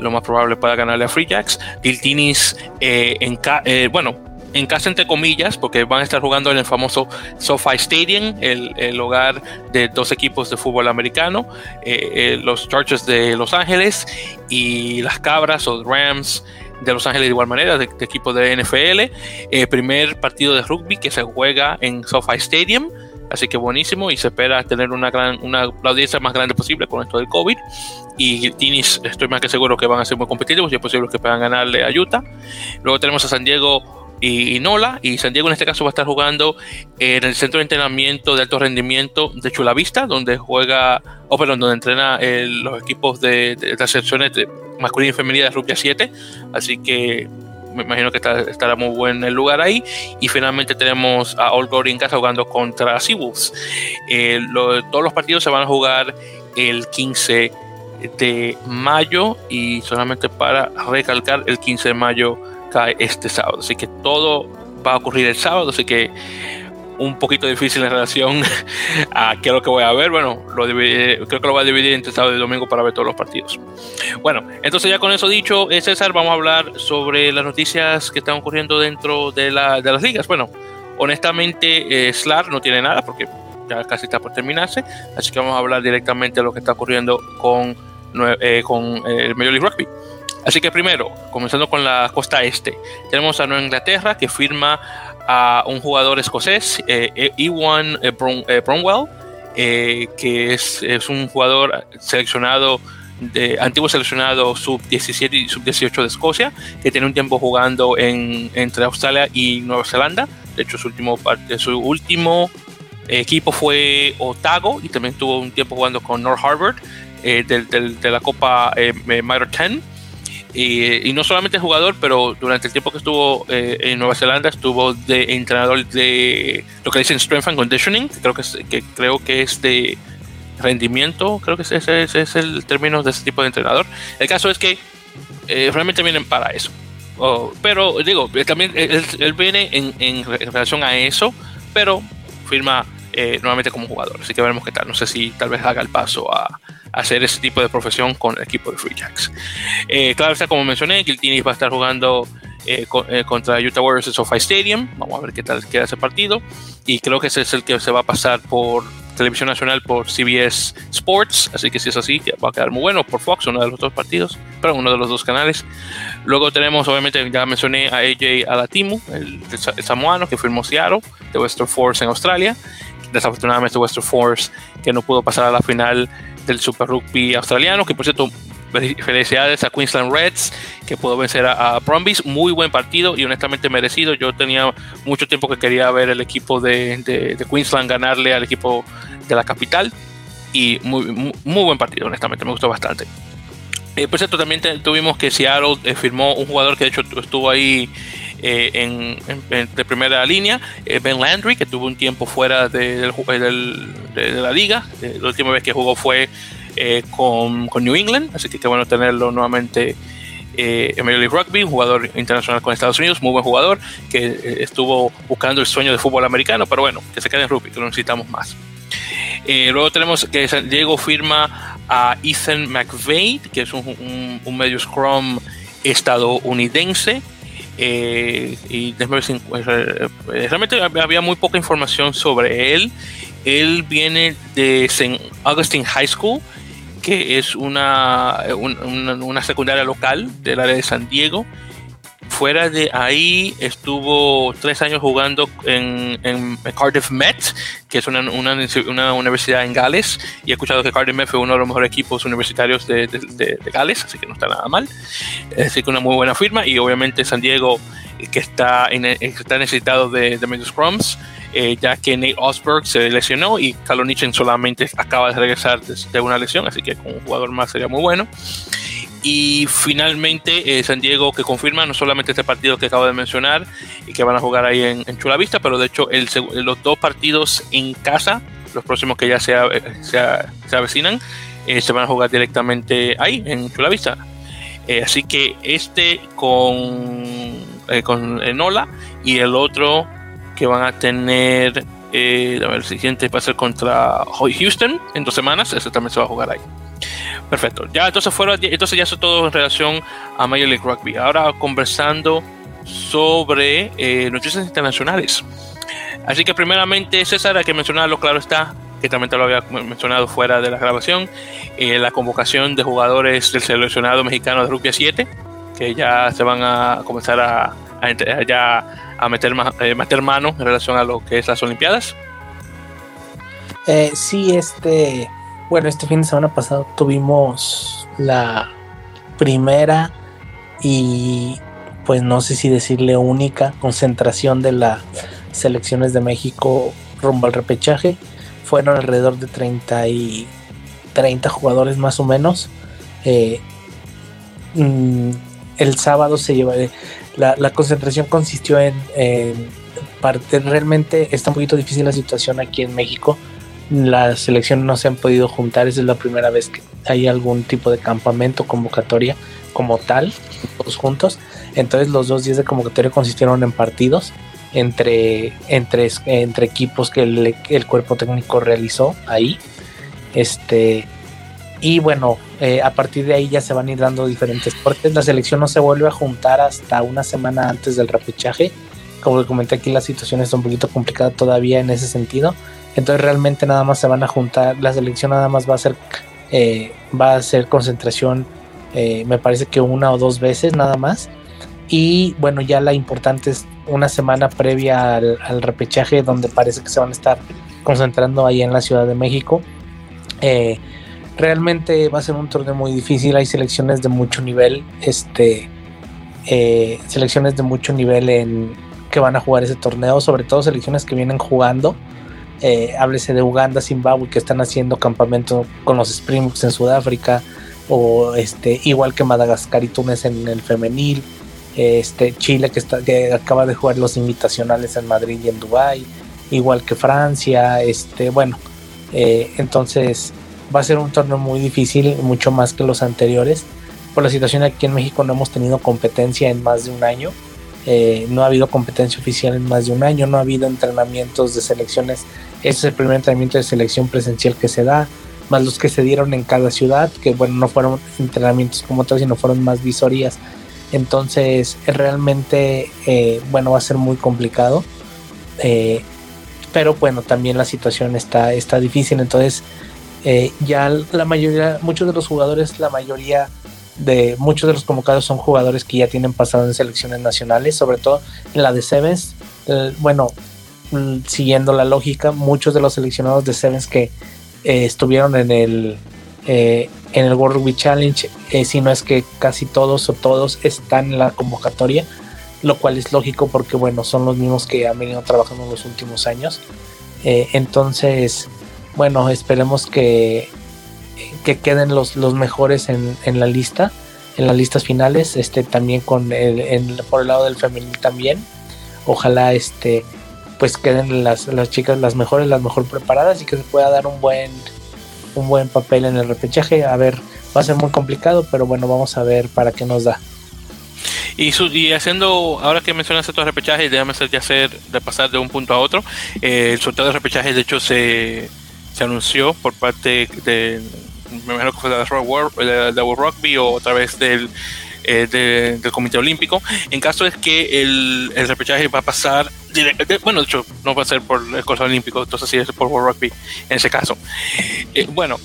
lo más probable pueda ganarle a Free Jacks. Giltinis eh, eh, bueno, en casa entre comillas, porque van a estar jugando en el famoso SoFi Stadium, el, el hogar de dos equipos de fútbol americano, eh, eh, los Chargers de Los Ángeles y las Cabras o Rams de Los Ángeles de igual manera, de, de equipo de NFL. Primer partido de rugby que se juega en SoFi Stadium. Así que buenísimo y se espera tener una gran, una, audiencia más grande posible con esto del COVID. Y Tinis, estoy más que seguro que van a ser muy competitivos y es posible que puedan ganarle a Utah. Luego tenemos a San Diego y, Nola. Y San Diego en este caso va a estar jugando en el centro de entrenamiento de alto rendimiento de Chula Vista, donde juega, o oh, perdón, donde entrena los equipos de, de, de las secciones masculina y femenina de Rugby 7. Así que me imagino que estará muy buen el lugar ahí. Y finalmente tenemos a Old Glory en casa jugando contra Seawolves. Eh, todos los partidos se van a jugar el 15 de mayo y solamente para recalcar, el 15 de mayo cae este sábado. Así que todo va a ocurrir el sábado, así que un poquito difícil en relación a qué es lo que voy a ver. Bueno, creo que lo voy a dividir entre sábado y domingo para ver todos los partidos. Bueno, entonces ya con eso dicho, César, vamos a hablar sobre las noticias que están ocurriendo dentro de, la, de las ligas. Bueno, honestamente, eh, SLAR no tiene nada porque ya casi está por terminarse, así que vamos a hablar directamente de lo que está ocurriendo con, eh, con el Major League Rugby. Así que primero, comenzando con la costa este, tenemos a Nueva Inglaterra que firma a un jugador escocés, eh, Ewan eh, eh, Bromwell, eh, que es, es, un jugador seleccionado, de, antiguo seleccionado sub-17 y sub-18 de Escocia, que tiene un tiempo jugando en, entre Australia y Nueva Zelanda. De hecho, su último, su último equipo fue Otago y también tuvo un tiempo jugando con North Harvard de, la Copa Minor 10. Y, no solamente jugador, pero durante el tiempo que estuvo eh, en Nueva Zelanda estuvo de entrenador de lo que dicen Strength and Conditioning, que creo que, es, creo que es de rendimiento, creo que ese, es el término de ese tipo de entrenador. El caso es que eh, realmente vienen para eso. Oh, pero digo, también él, él viene en, en, relación a eso, pero firma eh, nuevamente como jugador. Así que veremos qué tal. No sé si tal vez haga el paso a, hacer ese tipo de profesión con el equipo de Free Jacks. Eh, claro está, como mencioné, Giltinis va a estar jugando eh, con, eh, contra Utah Warriors en SoFi Stadium. Vamos a ver qué tal queda ese partido. Y creo que ese es el que se va a pasar por televisión nacional por CBS Sports. Así que si es así, va a quedar muy bueno por Fox, uno de los dos partidos, pero uno de los dos canales. Luego tenemos, obviamente, ya mencioné a AJ Alatimu, el, el samoano que firmó Seattle de Western Force en Australia. Desafortunadamente, Western Force que no pudo pasar a la final del Super Rugby australiano, que por cierto, felicidades a Queensland Reds, que pudo vencer a, a muy buen partido y honestamente merecido. Yo tenía mucho tiempo que quería ver el equipo de, de, de Queensland ganarle al equipo de la capital y muy, muy, muy buen partido, honestamente, me gustó bastante. Eh, por cierto, también tuvimos que Seattle eh, firmó un jugador que de hecho estuvo ahí eh, en, en, de primera línea, eh, Ben Landry, que tuvo un tiempo fuera de, la liga. La última vez que jugó fue con, New England, así que qué bueno tenerlo nuevamente en Major Rugby, jugador internacional con Estados Unidos, muy buen jugador, que estuvo buscando el sueño de fútbol americano, pero bueno, que se quede en rugby, que lo necesitamos más. luego tenemos que San Diego firma a Ethan McVeigh, que es un, medio scrum estadounidense, eh, y realmente había muy poca información sobre él. Él viene de St. Augustine High School, que es una, una, una secundaria local del área de San Diego. Fuera de ahí estuvo tres años jugando en, en Cardiff Met, que es una, una, una, universidad en Gales, y he escuchado que Cardiff Met fue uno de los mejores equipos universitarios de, de, de, de Gales, así que no está nada mal. Así que una muy buena firma, y obviamente San Diego, que está, en, está necesitado de, de medios scrums, eh, ya que Nate Osberg se lesionó y Kalonichen solamente acaba de regresar de, de, una lesión, así que con un jugador más sería muy bueno. Y finalmente eh, San Diego que confirma no solamente este partido que acabo de mencionar y que van a jugar ahí en, Chula Vista, pero de hecho los dos partidos en casa, los próximos que ya se, se, avecinan, eh, se van a jugar directamente ahí en Chula Vista. Eh, así que este con, con Enola y el otro que van a tener, a ver, el siguiente va a ser contra Houston en dos semanas, ese también se va a jugar ahí. Perfecto. Ya entonces fueron, entonces ya eso todo en relación a Major League Rugby. Ahora conversando sobre eh, noticias internacionales. Así que primeramente, César, hay que mencionarlo, claro está, que también te lo había mencionado fuera de la grabación, eh, la convocación de jugadores del seleccionado mexicano de Rugby 7, que ya se van a comenzar a, ya a meter, eh, meter mano en relación a lo que es las Olimpiadas. sí, este bueno, este fin de semana pasado tuvimos la primera y pues no sé si decirle única concentración de las selecciones de México rumbo al repechaje. Fueron alrededor de 30 y 30 jugadores más o menos. Eh, mm, el sábado se lleva la, concentración consistió en, en parte realmente está un poquito difícil la situación aquí en México las selecciones no se han podido juntar, esa es la primera vez que hay algún tipo de campamento, convocatoria como tal, todos juntos. Entonces los dos días de convocatoria consistieron en partidos entre, entre, equipos que el, cuerpo técnico realizó ahí. Este, y bueno, eh, a partir de ahí ya se van a ir dando diferentes cortes. La selección no se vuelve a juntar hasta una semana antes del repechaje. Como comenté aquí, la situación está un poquito complicada todavía en ese sentido. Entonces realmente nada más se van a juntar, la selección nada más va a ser, eh, va a ser concentración, eh, me parece que una o dos veces nada más. Y bueno, ya la importante es una semana previa al, repechaje donde parece que se van a estar concentrando ahí en la Ciudad de México. Eh, realmente va a ser un torneo muy difícil, hay selecciones de mucho nivel, este, selecciones de mucho nivel en que van a jugar ese torneo, sobre todo selecciones que vienen jugando eh, háblese de Uganda, Zimbabue, que están haciendo campamento con los Springboks en Sudáfrica, o este, igual que Madagascar y Túnez en el femenil, este, Chile que, está, que acaba de jugar los invitacionales en Madrid y en Dubai, igual que Francia, este, bueno, eh, entonces va a ser un torneo muy difícil, mucho más que los anteriores. Por la situación aquí en México no hemos tenido competencia en más de un año. Eh, no ha habido competencia oficial en más de un año, no ha habido entrenamientos de selecciones este es el primer entrenamiento de selección presencial que se da, más los que se dieron en cada ciudad, que bueno, no fueron entrenamientos como tal, sino fueron más visorías. Entonces, realmente, eh, bueno, va a ser muy complicado. Eh, pero bueno, también la situación está, está difícil. Entonces, eh, ya la mayoría, muchos de los jugadores, la mayoría de muchos de los convocados son jugadores que ya tienen pasado en selecciones nacionales, sobre todo en la de Sevens. bueno, siguiendo la lógica, muchos de los seleccionados de Sevens que eh, estuvieron en el, eh, en el World Rugby Challenge, eh, si no es que casi todos o todos están en la convocatoria, lo cual es lógico porque, bueno, son los mismos que han venido trabajando en los últimos años. entonces, bueno, esperemos que, que queden los, los mejores en, en, la lista, en las listas finales, este, también con el, por el lado del femenil también. Ojalá este pues queden las, las chicas las mejores, las mejor preparadas y que se pueda dar un buen, un buen papel en el repechaje. A ver, va a ser muy complicado, pero bueno, vamos a ver para qué nos da. Y, y haciendo, ahora que mencionas estos repechajes, déjame hacer, ya hacer, de pasar de un punto a otro. Eh, el sorteo de repechajes, de hecho, se, se anunció por parte de, me imagino que fue de World, de World Rugby o a través del eh, del Comité Olímpico. En caso es que el, el repechaje va a pasar, bueno, de hecho, no va a ser por el Comité Olímpico, entonces sí es por World Rugby en ese caso. Eh, bueno,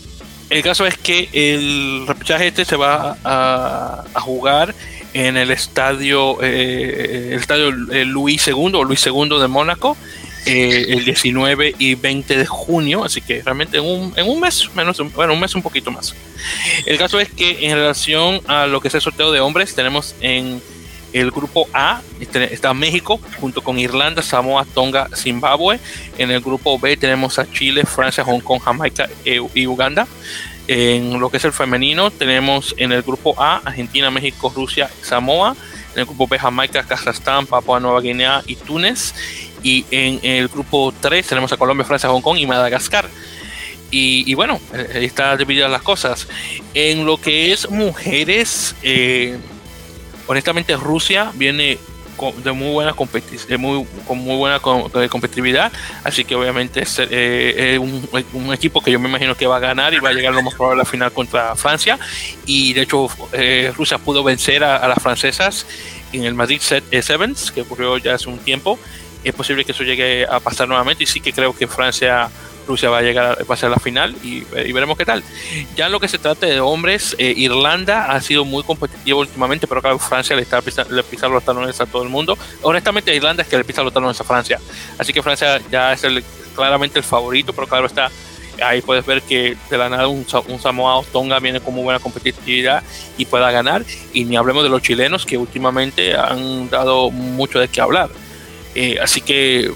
el caso es que el repechaje este se va a, a jugar en el estadio, eh, el estadio Luis II o Luis II de Mónaco eh, el 19 y 20 de junio, así que realmente en un, en un mes, menos, bueno, un mes un poquito más. El caso es que en relación a lo que es el sorteo de hombres, tenemos en el grupo A, este, está México, junto con Irlanda, Samoa, Tonga, Zimbabue. En el grupo B tenemos a Chile, Francia, Hong Kong, Jamaica eh, y Uganda. En lo que es el femenino, tenemos en el grupo A Argentina, México, Rusia, Samoa. En el grupo B Jamaica, Kazajstán, Papua Nueva Guinea y Túnez. Y en el grupo 3 tenemos a Colombia, Francia, Hong Kong y Madagascar. Y, bueno, eh, ahí están divididas las cosas. En lo que es mujeres, eh, honestamente Rusia viene de muy buena competición, muy, con muy buena competitividad, así que obviamente es eh, un, equipo que yo me imagino que va a ganar y va a llegar lo más probable a la final contra Francia y de hecho eh, Rusia pudo vencer a, las francesas en el Madrid Set Sevens que ocurrió ya hace un tiempo, es posible que eso llegue a pasar nuevamente y sí que creo que Francia Rusia va a llegar a pasar la final y, veremos qué tal. Ya en lo que se trata de hombres, eh, Irlanda ha sido muy competitivo últimamente, pero claro, Francia le está le pisa los talones a todo el mundo. Honestamente, Irlanda es que le pisa los talones a Francia. Así que Francia ya es claramente el favorito, pero claro está. Ahí puedes ver que de la nada un, un Samoa Tonga viene con muy buena competitividad y pueda ganar. Y ni hablemos de los chilenos que últimamente han dado mucho de qué hablar. Eh, así que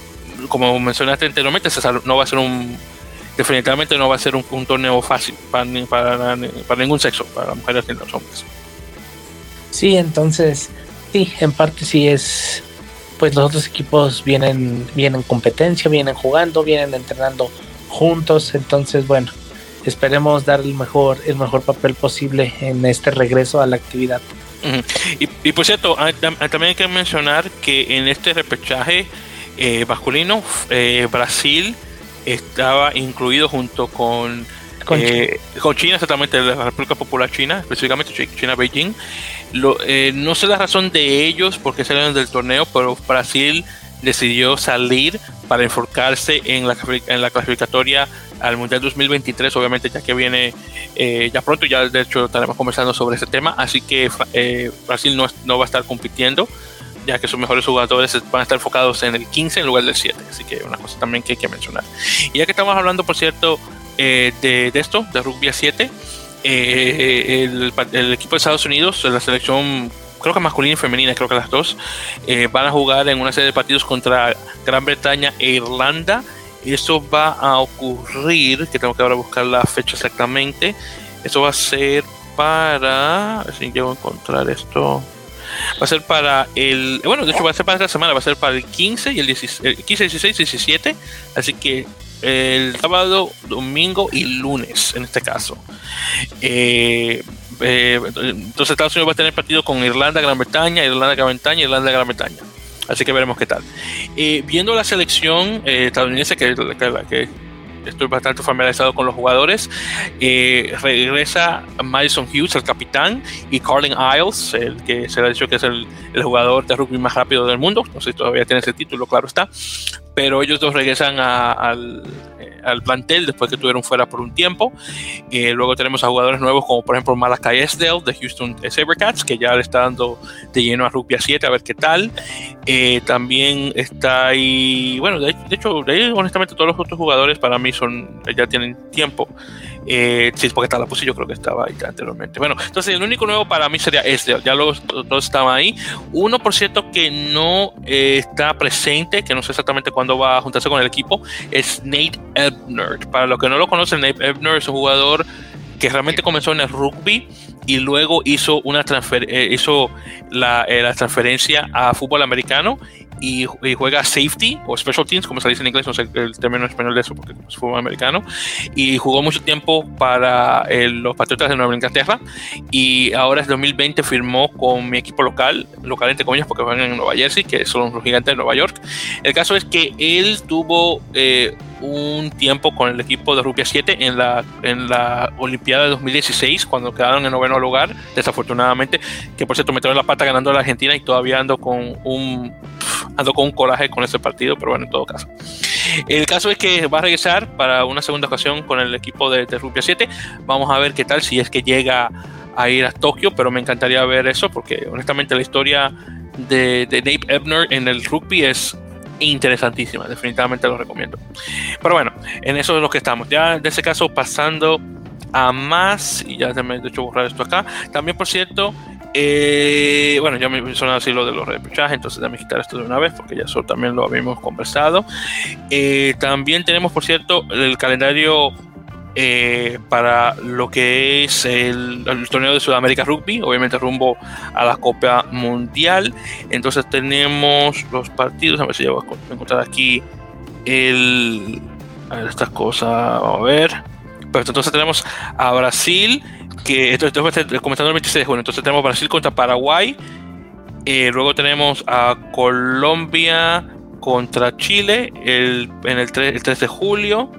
como mencionaste anteriormente, no va a ser un definitivamente no va a ser un, torneo fácil para, para, para, ningún sexo, para las mujeres y los hombres. Sí, entonces, sí, en parte sí es, pues los otros equipos vienen, vienen en competencia, vienen jugando, vienen entrenando juntos, entonces bueno, esperemos dar el mejor, el mejor papel posible en este regreso a la actividad. Y, por cierto, ah, también hay que mencionar que en este repechaje eh, masculino, eh, Brasil estaba incluido junto con, con, eh, China. exactamente, la República Popular China, específicamente China Beijing. no sé la razón de ellos porque salieron del torneo, pero Brasil decidió salir para enfocarse en la, en la clasificatoria al Mundial 2023, obviamente ya que viene ya pronto, ya de hecho estaremos conversando sobre ese tema, así que Brasil no, no va a estar compitiendo ya que sus mejores jugadores van a estar enfocados en el 15 en lugar del 7. Así que una cosa también que hay que mencionar. Y ya que estamos hablando, por cierto, eh, de, esto, de rugby a 7, eh, el, equipo de Estados Unidos, la selección creo que masculina y femenina, creo que las dos, eh, van a jugar en una serie de partidos contra Gran Bretaña e Irlanda. Eso va a ocurrir, que tengo que ahora buscar la fecha exactamente. Eso va a ser para. si llego a encontrar esto. Va a ser para el. Bueno, de hecho, va a ser para esta semana. Va a ser para el 15 y el, 16, 15, 16 y 17. Así que el sábado, domingo y lunes, en este caso. Eh, eh, entonces, Estados Unidos va a tener partido con Irlanda, Gran Bretaña, Irlanda, Gran Bretaña, Irlanda, Gran Bretaña. Así que veremos qué tal. Eh, viendo la selección estadounidense, que, estoy bastante familiarizado con los jugadores. Eh, regresa Madison Hughes, el capitán, y Carlin Isles, el que se le ha dicho que es el, el, jugador de rugby más rápido del mundo. No sé si todavía tiene ese título, claro está. Pero ellos dos regresan al, al plantel después que estuvieron fuera por un tiempo. Eh, luego tenemos a jugadores nuevos como por ejemplo Malakai Esdale de Houston Sabercats, que ya le está dando de lleno a Rugby 7 a ver qué tal. Eh, también está ahí, bueno, de, hecho, honestamente todos los otros jugadores para mí son, ya tienen tiempo. Eh, sí, porque está la puse, yo creo que estaba ahí anteriormente. Bueno, entonces el único nuevo para mí sería este, ya los dos estaban ahí. Uno, por cierto, que no eh, está presente, que no sé exactamente cuándo va a juntarse con el equipo, es Nate Ebner. Para los que no lo conocen, Ebner es un jugador que realmente comenzó en el rugby y luego hizo una transfer eh, hizo la, la, transferencia a fútbol americano y, juega safety o special teams, como se dice en inglés, no sé el término español de eso porque es fútbol americano. Y jugó mucho tiempo para los Patriotas de Nueva Inglaterra. Y ahora en 2020 firmó con mi equipo local, local entre comillas, porque juegan en Nueva Jersey, que son los gigantes de Nueva York. El caso es que él tuvo. Eh, un tiempo con el equipo de Rugby 7 en la, en la Olimpiada de 2016, cuando quedaron en noveno lugar, desafortunadamente, que por cierto metieron la pata ganando a la Argentina y todavía ando con un ando con un coraje con ese partido, pero bueno, en todo caso. El caso es que va a regresar para una segunda ocasión con el equipo de, de Rugby 7. Vamos a ver qué tal, si es que llega a ir a Tokio, pero me encantaría ver eso porque honestamente la historia de, de Dave Ebner en el rugby es interesantísima, definitivamente lo recomiendo. Pero bueno, en eso es lo que estamos. Ya de ese caso pasando a más, y ya me he hecho borrar esto acá. También, por cierto, eh, bueno, ya me mencionado así lo de los repechajes, entonces déjame quitar esto de una vez porque ya eso también lo habíamos conversado. Eh, también tenemos, por cierto, el calendario eh, para lo que es el, torneo de Sudamérica Rugby, obviamente rumbo a la Copa Mundial. Entonces tenemos los partidos, a ver si ya voy a encontrar aquí el, a ver, estas cosas, vamos a ver. Entonces tenemos a Brasil, que esto, esto comenzando el 26 de junio, entonces tenemos Brasil contra Paraguay, eh, luego tenemos a Colombia contra Chile el, en el 3, el 3 de julio.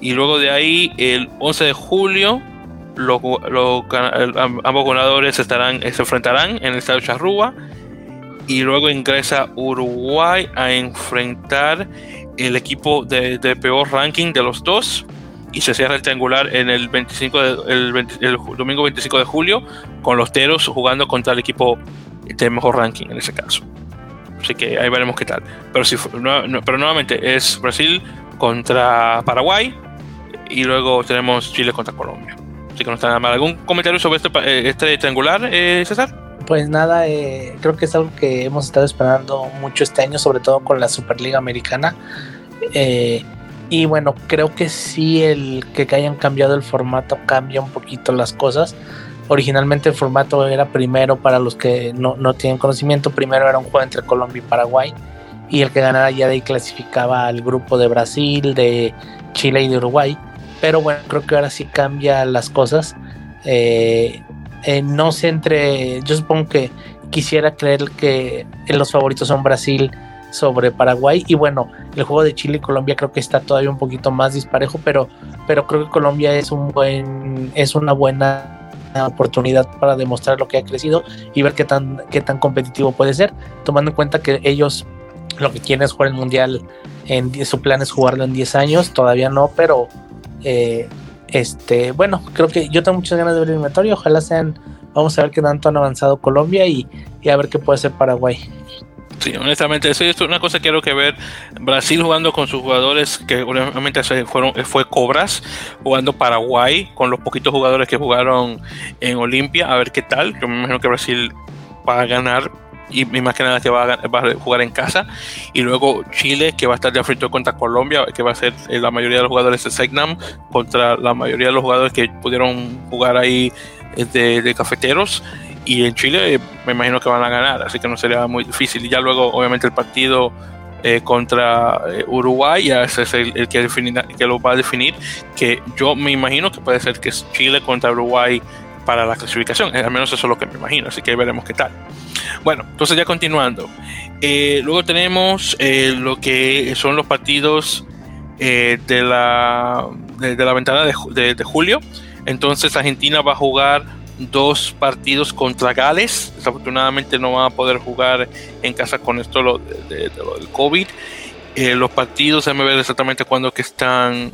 Y luego de ahí, el 11 de julio, ambos ganadores estarán, se enfrentarán en el estadio Charrúa. Y luego ingresa Uruguay a enfrentar el equipo de, peor ranking de los dos. Y se cierra el triangular en el, 25 el, el domingo 25 de julio con los Teros jugando contra el equipo de mejor ranking en ese caso. Así que ahí veremos qué tal. Pero, si, pero nuevamente es Brasil contra Paraguay, y luego tenemos Chile contra Colombia. Así que no está nada mal. ¿Algún comentario sobre este, eh, este triangular, eh, César? Pues nada, eh, creo que es algo que hemos estado esperando mucho este año, sobre todo con la Superliga Americana. y bueno, creo que sí el que hayan cambiado el formato cambia un poquito las cosas. Originalmente el formato era primero, para los que no, no tienen conocimiento, primero era un juego entre Colombia y Paraguay. Y el que ganara ya de ahí clasificaba al grupo de Brasil, de Chile y de Uruguay pero bueno, creo que ahora sí cambia las cosas. Eh, eh, no sé entre, yo supongo que quisiera creer que los favoritos son Brasil sobre Paraguay y bueno, el juego de Chile y Colombia creo que está todavía un poquito más disparejo, pero, pero creo que Colombia es un buen, es una buena oportunidad para demostrar lo que ha crecido y ver qué tan, qué tan competitivo puede ser, tomando en cuenta que ellos lo que quieren es jugar el mundial, en, su plan es jugarlo en 10 años, todavía no, pero eh, este, bueno, creo que yo tengo muchas ganas de ver el eliminatorio. Ojalá sean, vamos a ver qué tanto han avanzado Colombia y, a ver qué puede hacer Paraguay. Sí, honestamente, eso es una cosa que quiero que ver. Brasil jugando con sus jugadores que obviamente fueron, fue Cobras, jugando Paraguay con los poquitos jugadores que jugaron en Olimpia, a ver qué tal. Yo me imagino que Brasil va a ganar y más que nada que va a, jugar en casa. Y luego Chile, que va a estar de frente contra Colombia, que va a ser eh, la mayoría de los jugadores de Segnam contra la mayoría de los jugadores que pudieron jugar ahí eh, de, cafeteros. Y en Chile eh, me imagino que van a ganar, así que no sería muy difícil. Y ya luego, obviamente, el partido contra Uruguay, ya ese es el, que, que lo va a definir. Que yo me imagino que puede ser que es Chile contra Uruguay para la clasificación. Al menos eso es lo que me imagino, así que veremos qué tal. Bueno, entonces ya continuando. Eh, luego tenemos eh, lo que son los partidos eh, de, la, de, la ventana de, de, julio. Entonces Argentina va a jugar dos partidos contra Gales. Desafortunadamente no va a poder jugar en casa con esto lo, de, del COVID. los partidos, déjame ver exactamente cuándo que están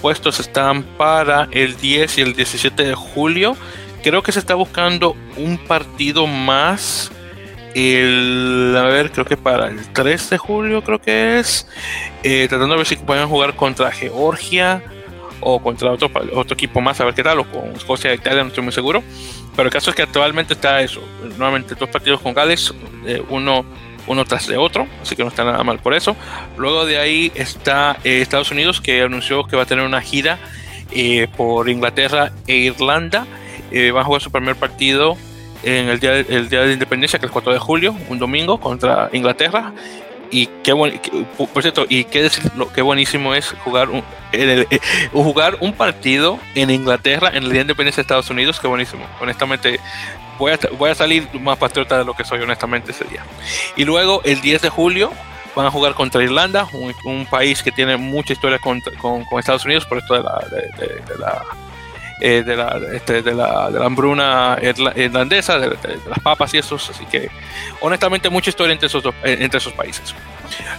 puestos. Están para el 10 y el 17 de julio creo que se está buscando un partido más. El, a ver, creo que para el 3 de julio, creo que es. Eh, tratando de ver si pueden jugar contra Georgia o contra otro, otro equipo más, a ver qué tal, o con Escocia e Italia, no estoy muy seguro. Pero el caso es que actualmente está eso. Nuevamente, dos partidos con Gales, eh, uno, uno tras de otro, así que no está nada mal por eso. Luego de ahí está eh, Estados Unidos, que anunció que va a tener una gira por Inglaterra e Irlanda eh, van a jugar su primer partido en el día, el día de la independencia, que es el 4 de julio, un domingo, contra Inglaterra. Y qué bueno, por cierto, y qué que buenísimo es jugar un, eh, jugar un partido en Inglaterra en el día de independencia de Estados Unidos, qué buenísimo. Honestamente, voy a, voy a salir más patriota de lo que soy, honestamente, ese día. Y luego, el 10 de julio, van a jugar contra Irlanda, un, país que tiene mucha historia con, con, Estados Unidos por esto de de la eh, de, la, este, de, la, de, la, hambruna irlandesa, de, las papas y esos. Así que, honestamente, mucha historia entre esos, eh, entre esos países.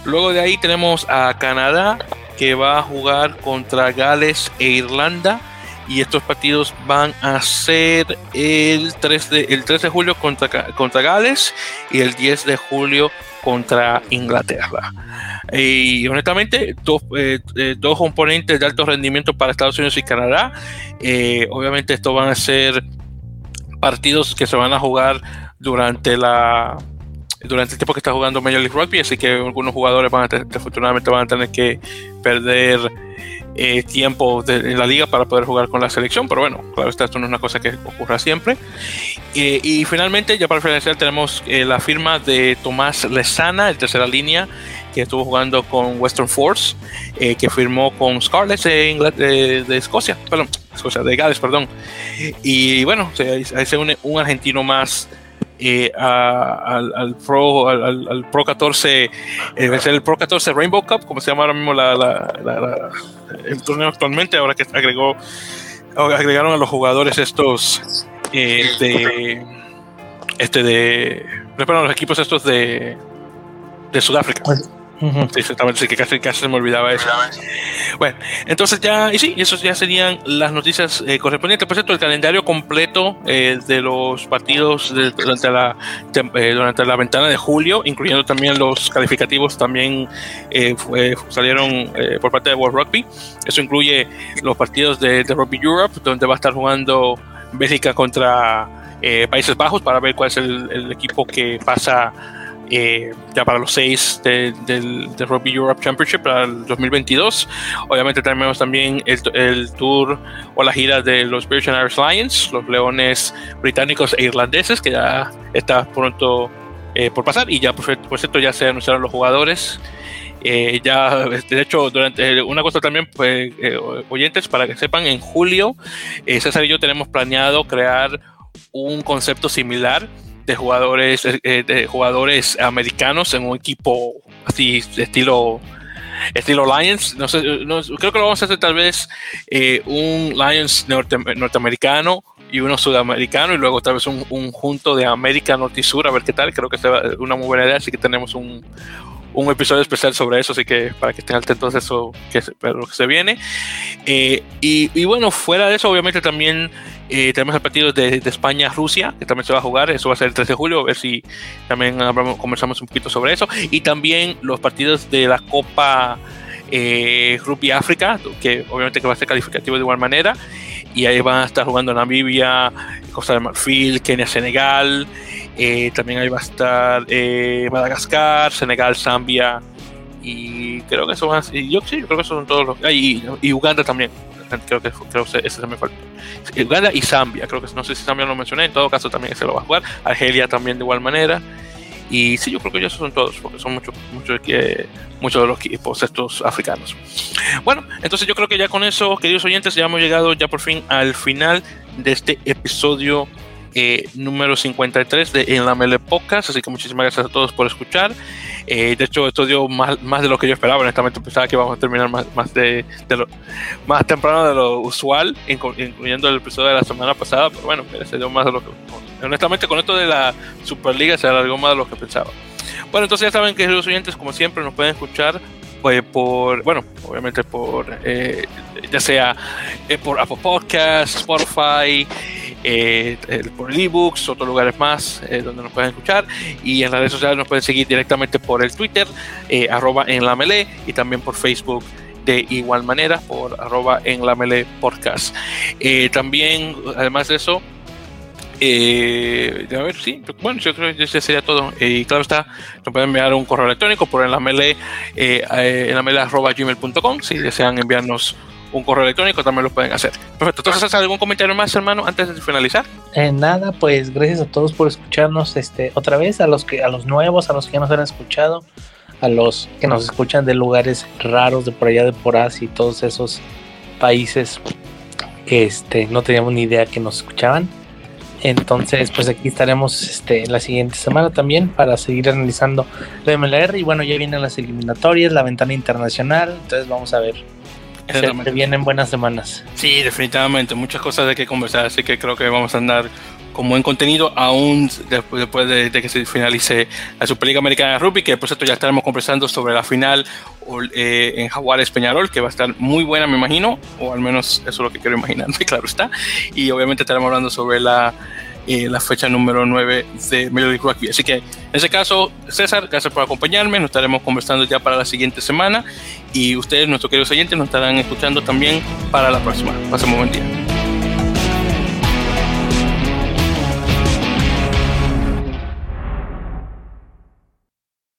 Luego de ahí tenemos a Canadá, que va a jugar contra Gales e Irlanda. Y estos partidos van a ser el 3 de, el 3 de julio contra, contra Gales y el 10 de julio contra Inglaterra. Y honestamente, dos, eh, eh, dos componentes de alto rendimiento para Estados Unidos y Canadá. Eh, obviamente, estos van a ser partidos que se van a jugar durante la durante el tiempo que está jugando Major League Rugby, así que algunos jugadores van a afortunadamente van a tener que perder eh, tiempo de, en la liga para poder jugar con la selección, pero bueno, claro, esto no es una cosa que ocurra siempre. y finalmente, ya para finalizar, tenemos la firma de Tomás Lezana, el tercera línea, que estuvo jugando con Western Force, que firmó con Scarlett de, Escocia, perdón, Escocia, de Gales, perdón. Y, bueno, ahí se une un argentino más eh, al, Pro al, Pro 14 eh, el Pro 14 Rainbow Cup como se llama ahora mismo la, el torneo actualmente ahora que agregó agregaron a los jugadores estos eh, de este de perdón, los equipos estos de de Sudáfrica. Pues, Sí, exactamente, sí, que casi, casi se me olvidaba eso. Bueno, entonces ya, y sí, esos ya serían las noticias eh, correspondientes. Por cierto, el calendario completo eh, de los partidos durante, la, eh, durante la ventana de julio, incluyendo también los calificativos, también salieron por parte de World Rugby. Eso incluye los partidos de, de Rugby Europe, donde va a estar jugando Bélgica contra Países Bajos para ver cuál es el equipo que pasa eh, ya para los seis del Rugby Europe Championship para el 2022. Obviamente tenemos también el, tour o la gira de los British and Irish Lions, los leones británicos e irlandeses, que ya está pronto eh, por pasar y ya por, cierto ya se anunciaron los jugadores. Eh, ya, de hecho, durante una cosa también, pues, oyentes, para que sepan, en julio, César y yo tenemos planeado crear un concepto similar de jugadores, eh, eh, de jugadores americanos en un equipo así de estilo estilo Lions. No sé, creo que lo vamos a hacer tal vez eh, un Lions norteamericano y uno sudamericano y luego tal vez un, un, junto de América Norte y Sur a ver qué tal. Creo que es una muy buena idea, así que tenemos un, un episodio especial sobre eso, así que para que estén atentos de eso, que lo que se viene. y, y, bueno, fuera de eso, obviamente también eh, tenemos el partido de, España-Rusia, que también se va a jugar. Eso va a ser el 3 de julio. A ver si también hablamos, conversamos un poquito sobre eso. Y también los partidos de la Copa eh, Rugby África, que obviamente que va a ser calificativo de igual manera. Y ahí van a estar jugando Namibia, Costa de Marfil, Kenia, Senegal. Eh, también ahí va a estar eh, Madagascar, Senegal, Zambia. Y creo que eso van a, y yo sí, creo que esos son todos los. y Uganda también creo que, creo que ese se me faltó. Uganda y Zambia, creo que no sé si Zambia lo mencioné, en todo caso también se lo va a jugar. Argelia también de igual manera. Y sí, yo creo que ya son todos, porque son muchos muchos muchos de los equipos estos africanos. Bueno, entonces yo creo que ya con eso, queridos oyentes, ya hemos llegado ya por fin al final de este episodio eh, número 53 de En la Mele Podcast. Así que muchísimas gracias a todos por escuchar. Eh, de hecho, esto dio más, más, de lo que yo esperaba. Honestamente, pensaba que íbamos a terminar más, más, de, lo, más temprano de lo usual, incluyendo el episodio de la semana pasada. Pero bueno, se dio más de lo que. Honestamente, con esto de la Superliga se alargó más de lo que pensaba. Bueno, entonces ya saben que los oyentes, como siempre, nos pueden escuchar pues, por, bueno, obviamente por, eh, ya sea eh, por Apple Podcasts, Spotify, eh, por ebooks, otros lugares más eh, donde nos pueden escuchar. Y en las redes sociales nos pueden seguir directamente por el Twitter, arroba en la y también por Facebook de igual manera por arroba en la melee podcast. también, además de eso, a ver, sí, bueno, yo creo que eso sería todo. Y claro está, nos pueden enviar un correo electrónico por en la melee, en la melee arroba gmail.com si desean enviarnos un correo electrónico, también lo pueden hacer. Perfecto. Entonces, ¿haces algún comentario más, hermano, antes de finalizar? Eh, nada, pues gracias a todos por escucharnos este otra vez, a los que, a los nuevos, a los que ya nos han escuchado, a los que nos escuchan de lugares raros de por allá de por y todos esos países que este, no teníamos ni idea que nos escuchaban. Entonces, pues aquí estaremos este, la siguiente semana también para seguir analizando la MLR. Y bueno, ya vienen las eliminatorias, la ventana internacional. Entonces, vamos a ver se vienen buenas semanas. Sí, definitivamente, muchas cosas de que conversar, así que creo que vamos a andar con buen contenido aún después, después de, que se finalice la Superliga Americana de Rugby, que por cierto ya estaremos conversando sobre la final eh, en Jaguares Peñarol, que va a estar muy buena, me imagino, o al menos eso es lo que quiero imaginarme, claro está. Y obviamente estaremos hablando sobre la eh, la fecha número 9 de League Rugby. Así que en ese caso, César, gracias por acompañarme. Nos estaremos conversando ya para la siguiente semana y ustedes, nuestros queridos oyentes, nos estarán escuchando también para la próxima. Pasen un buen día.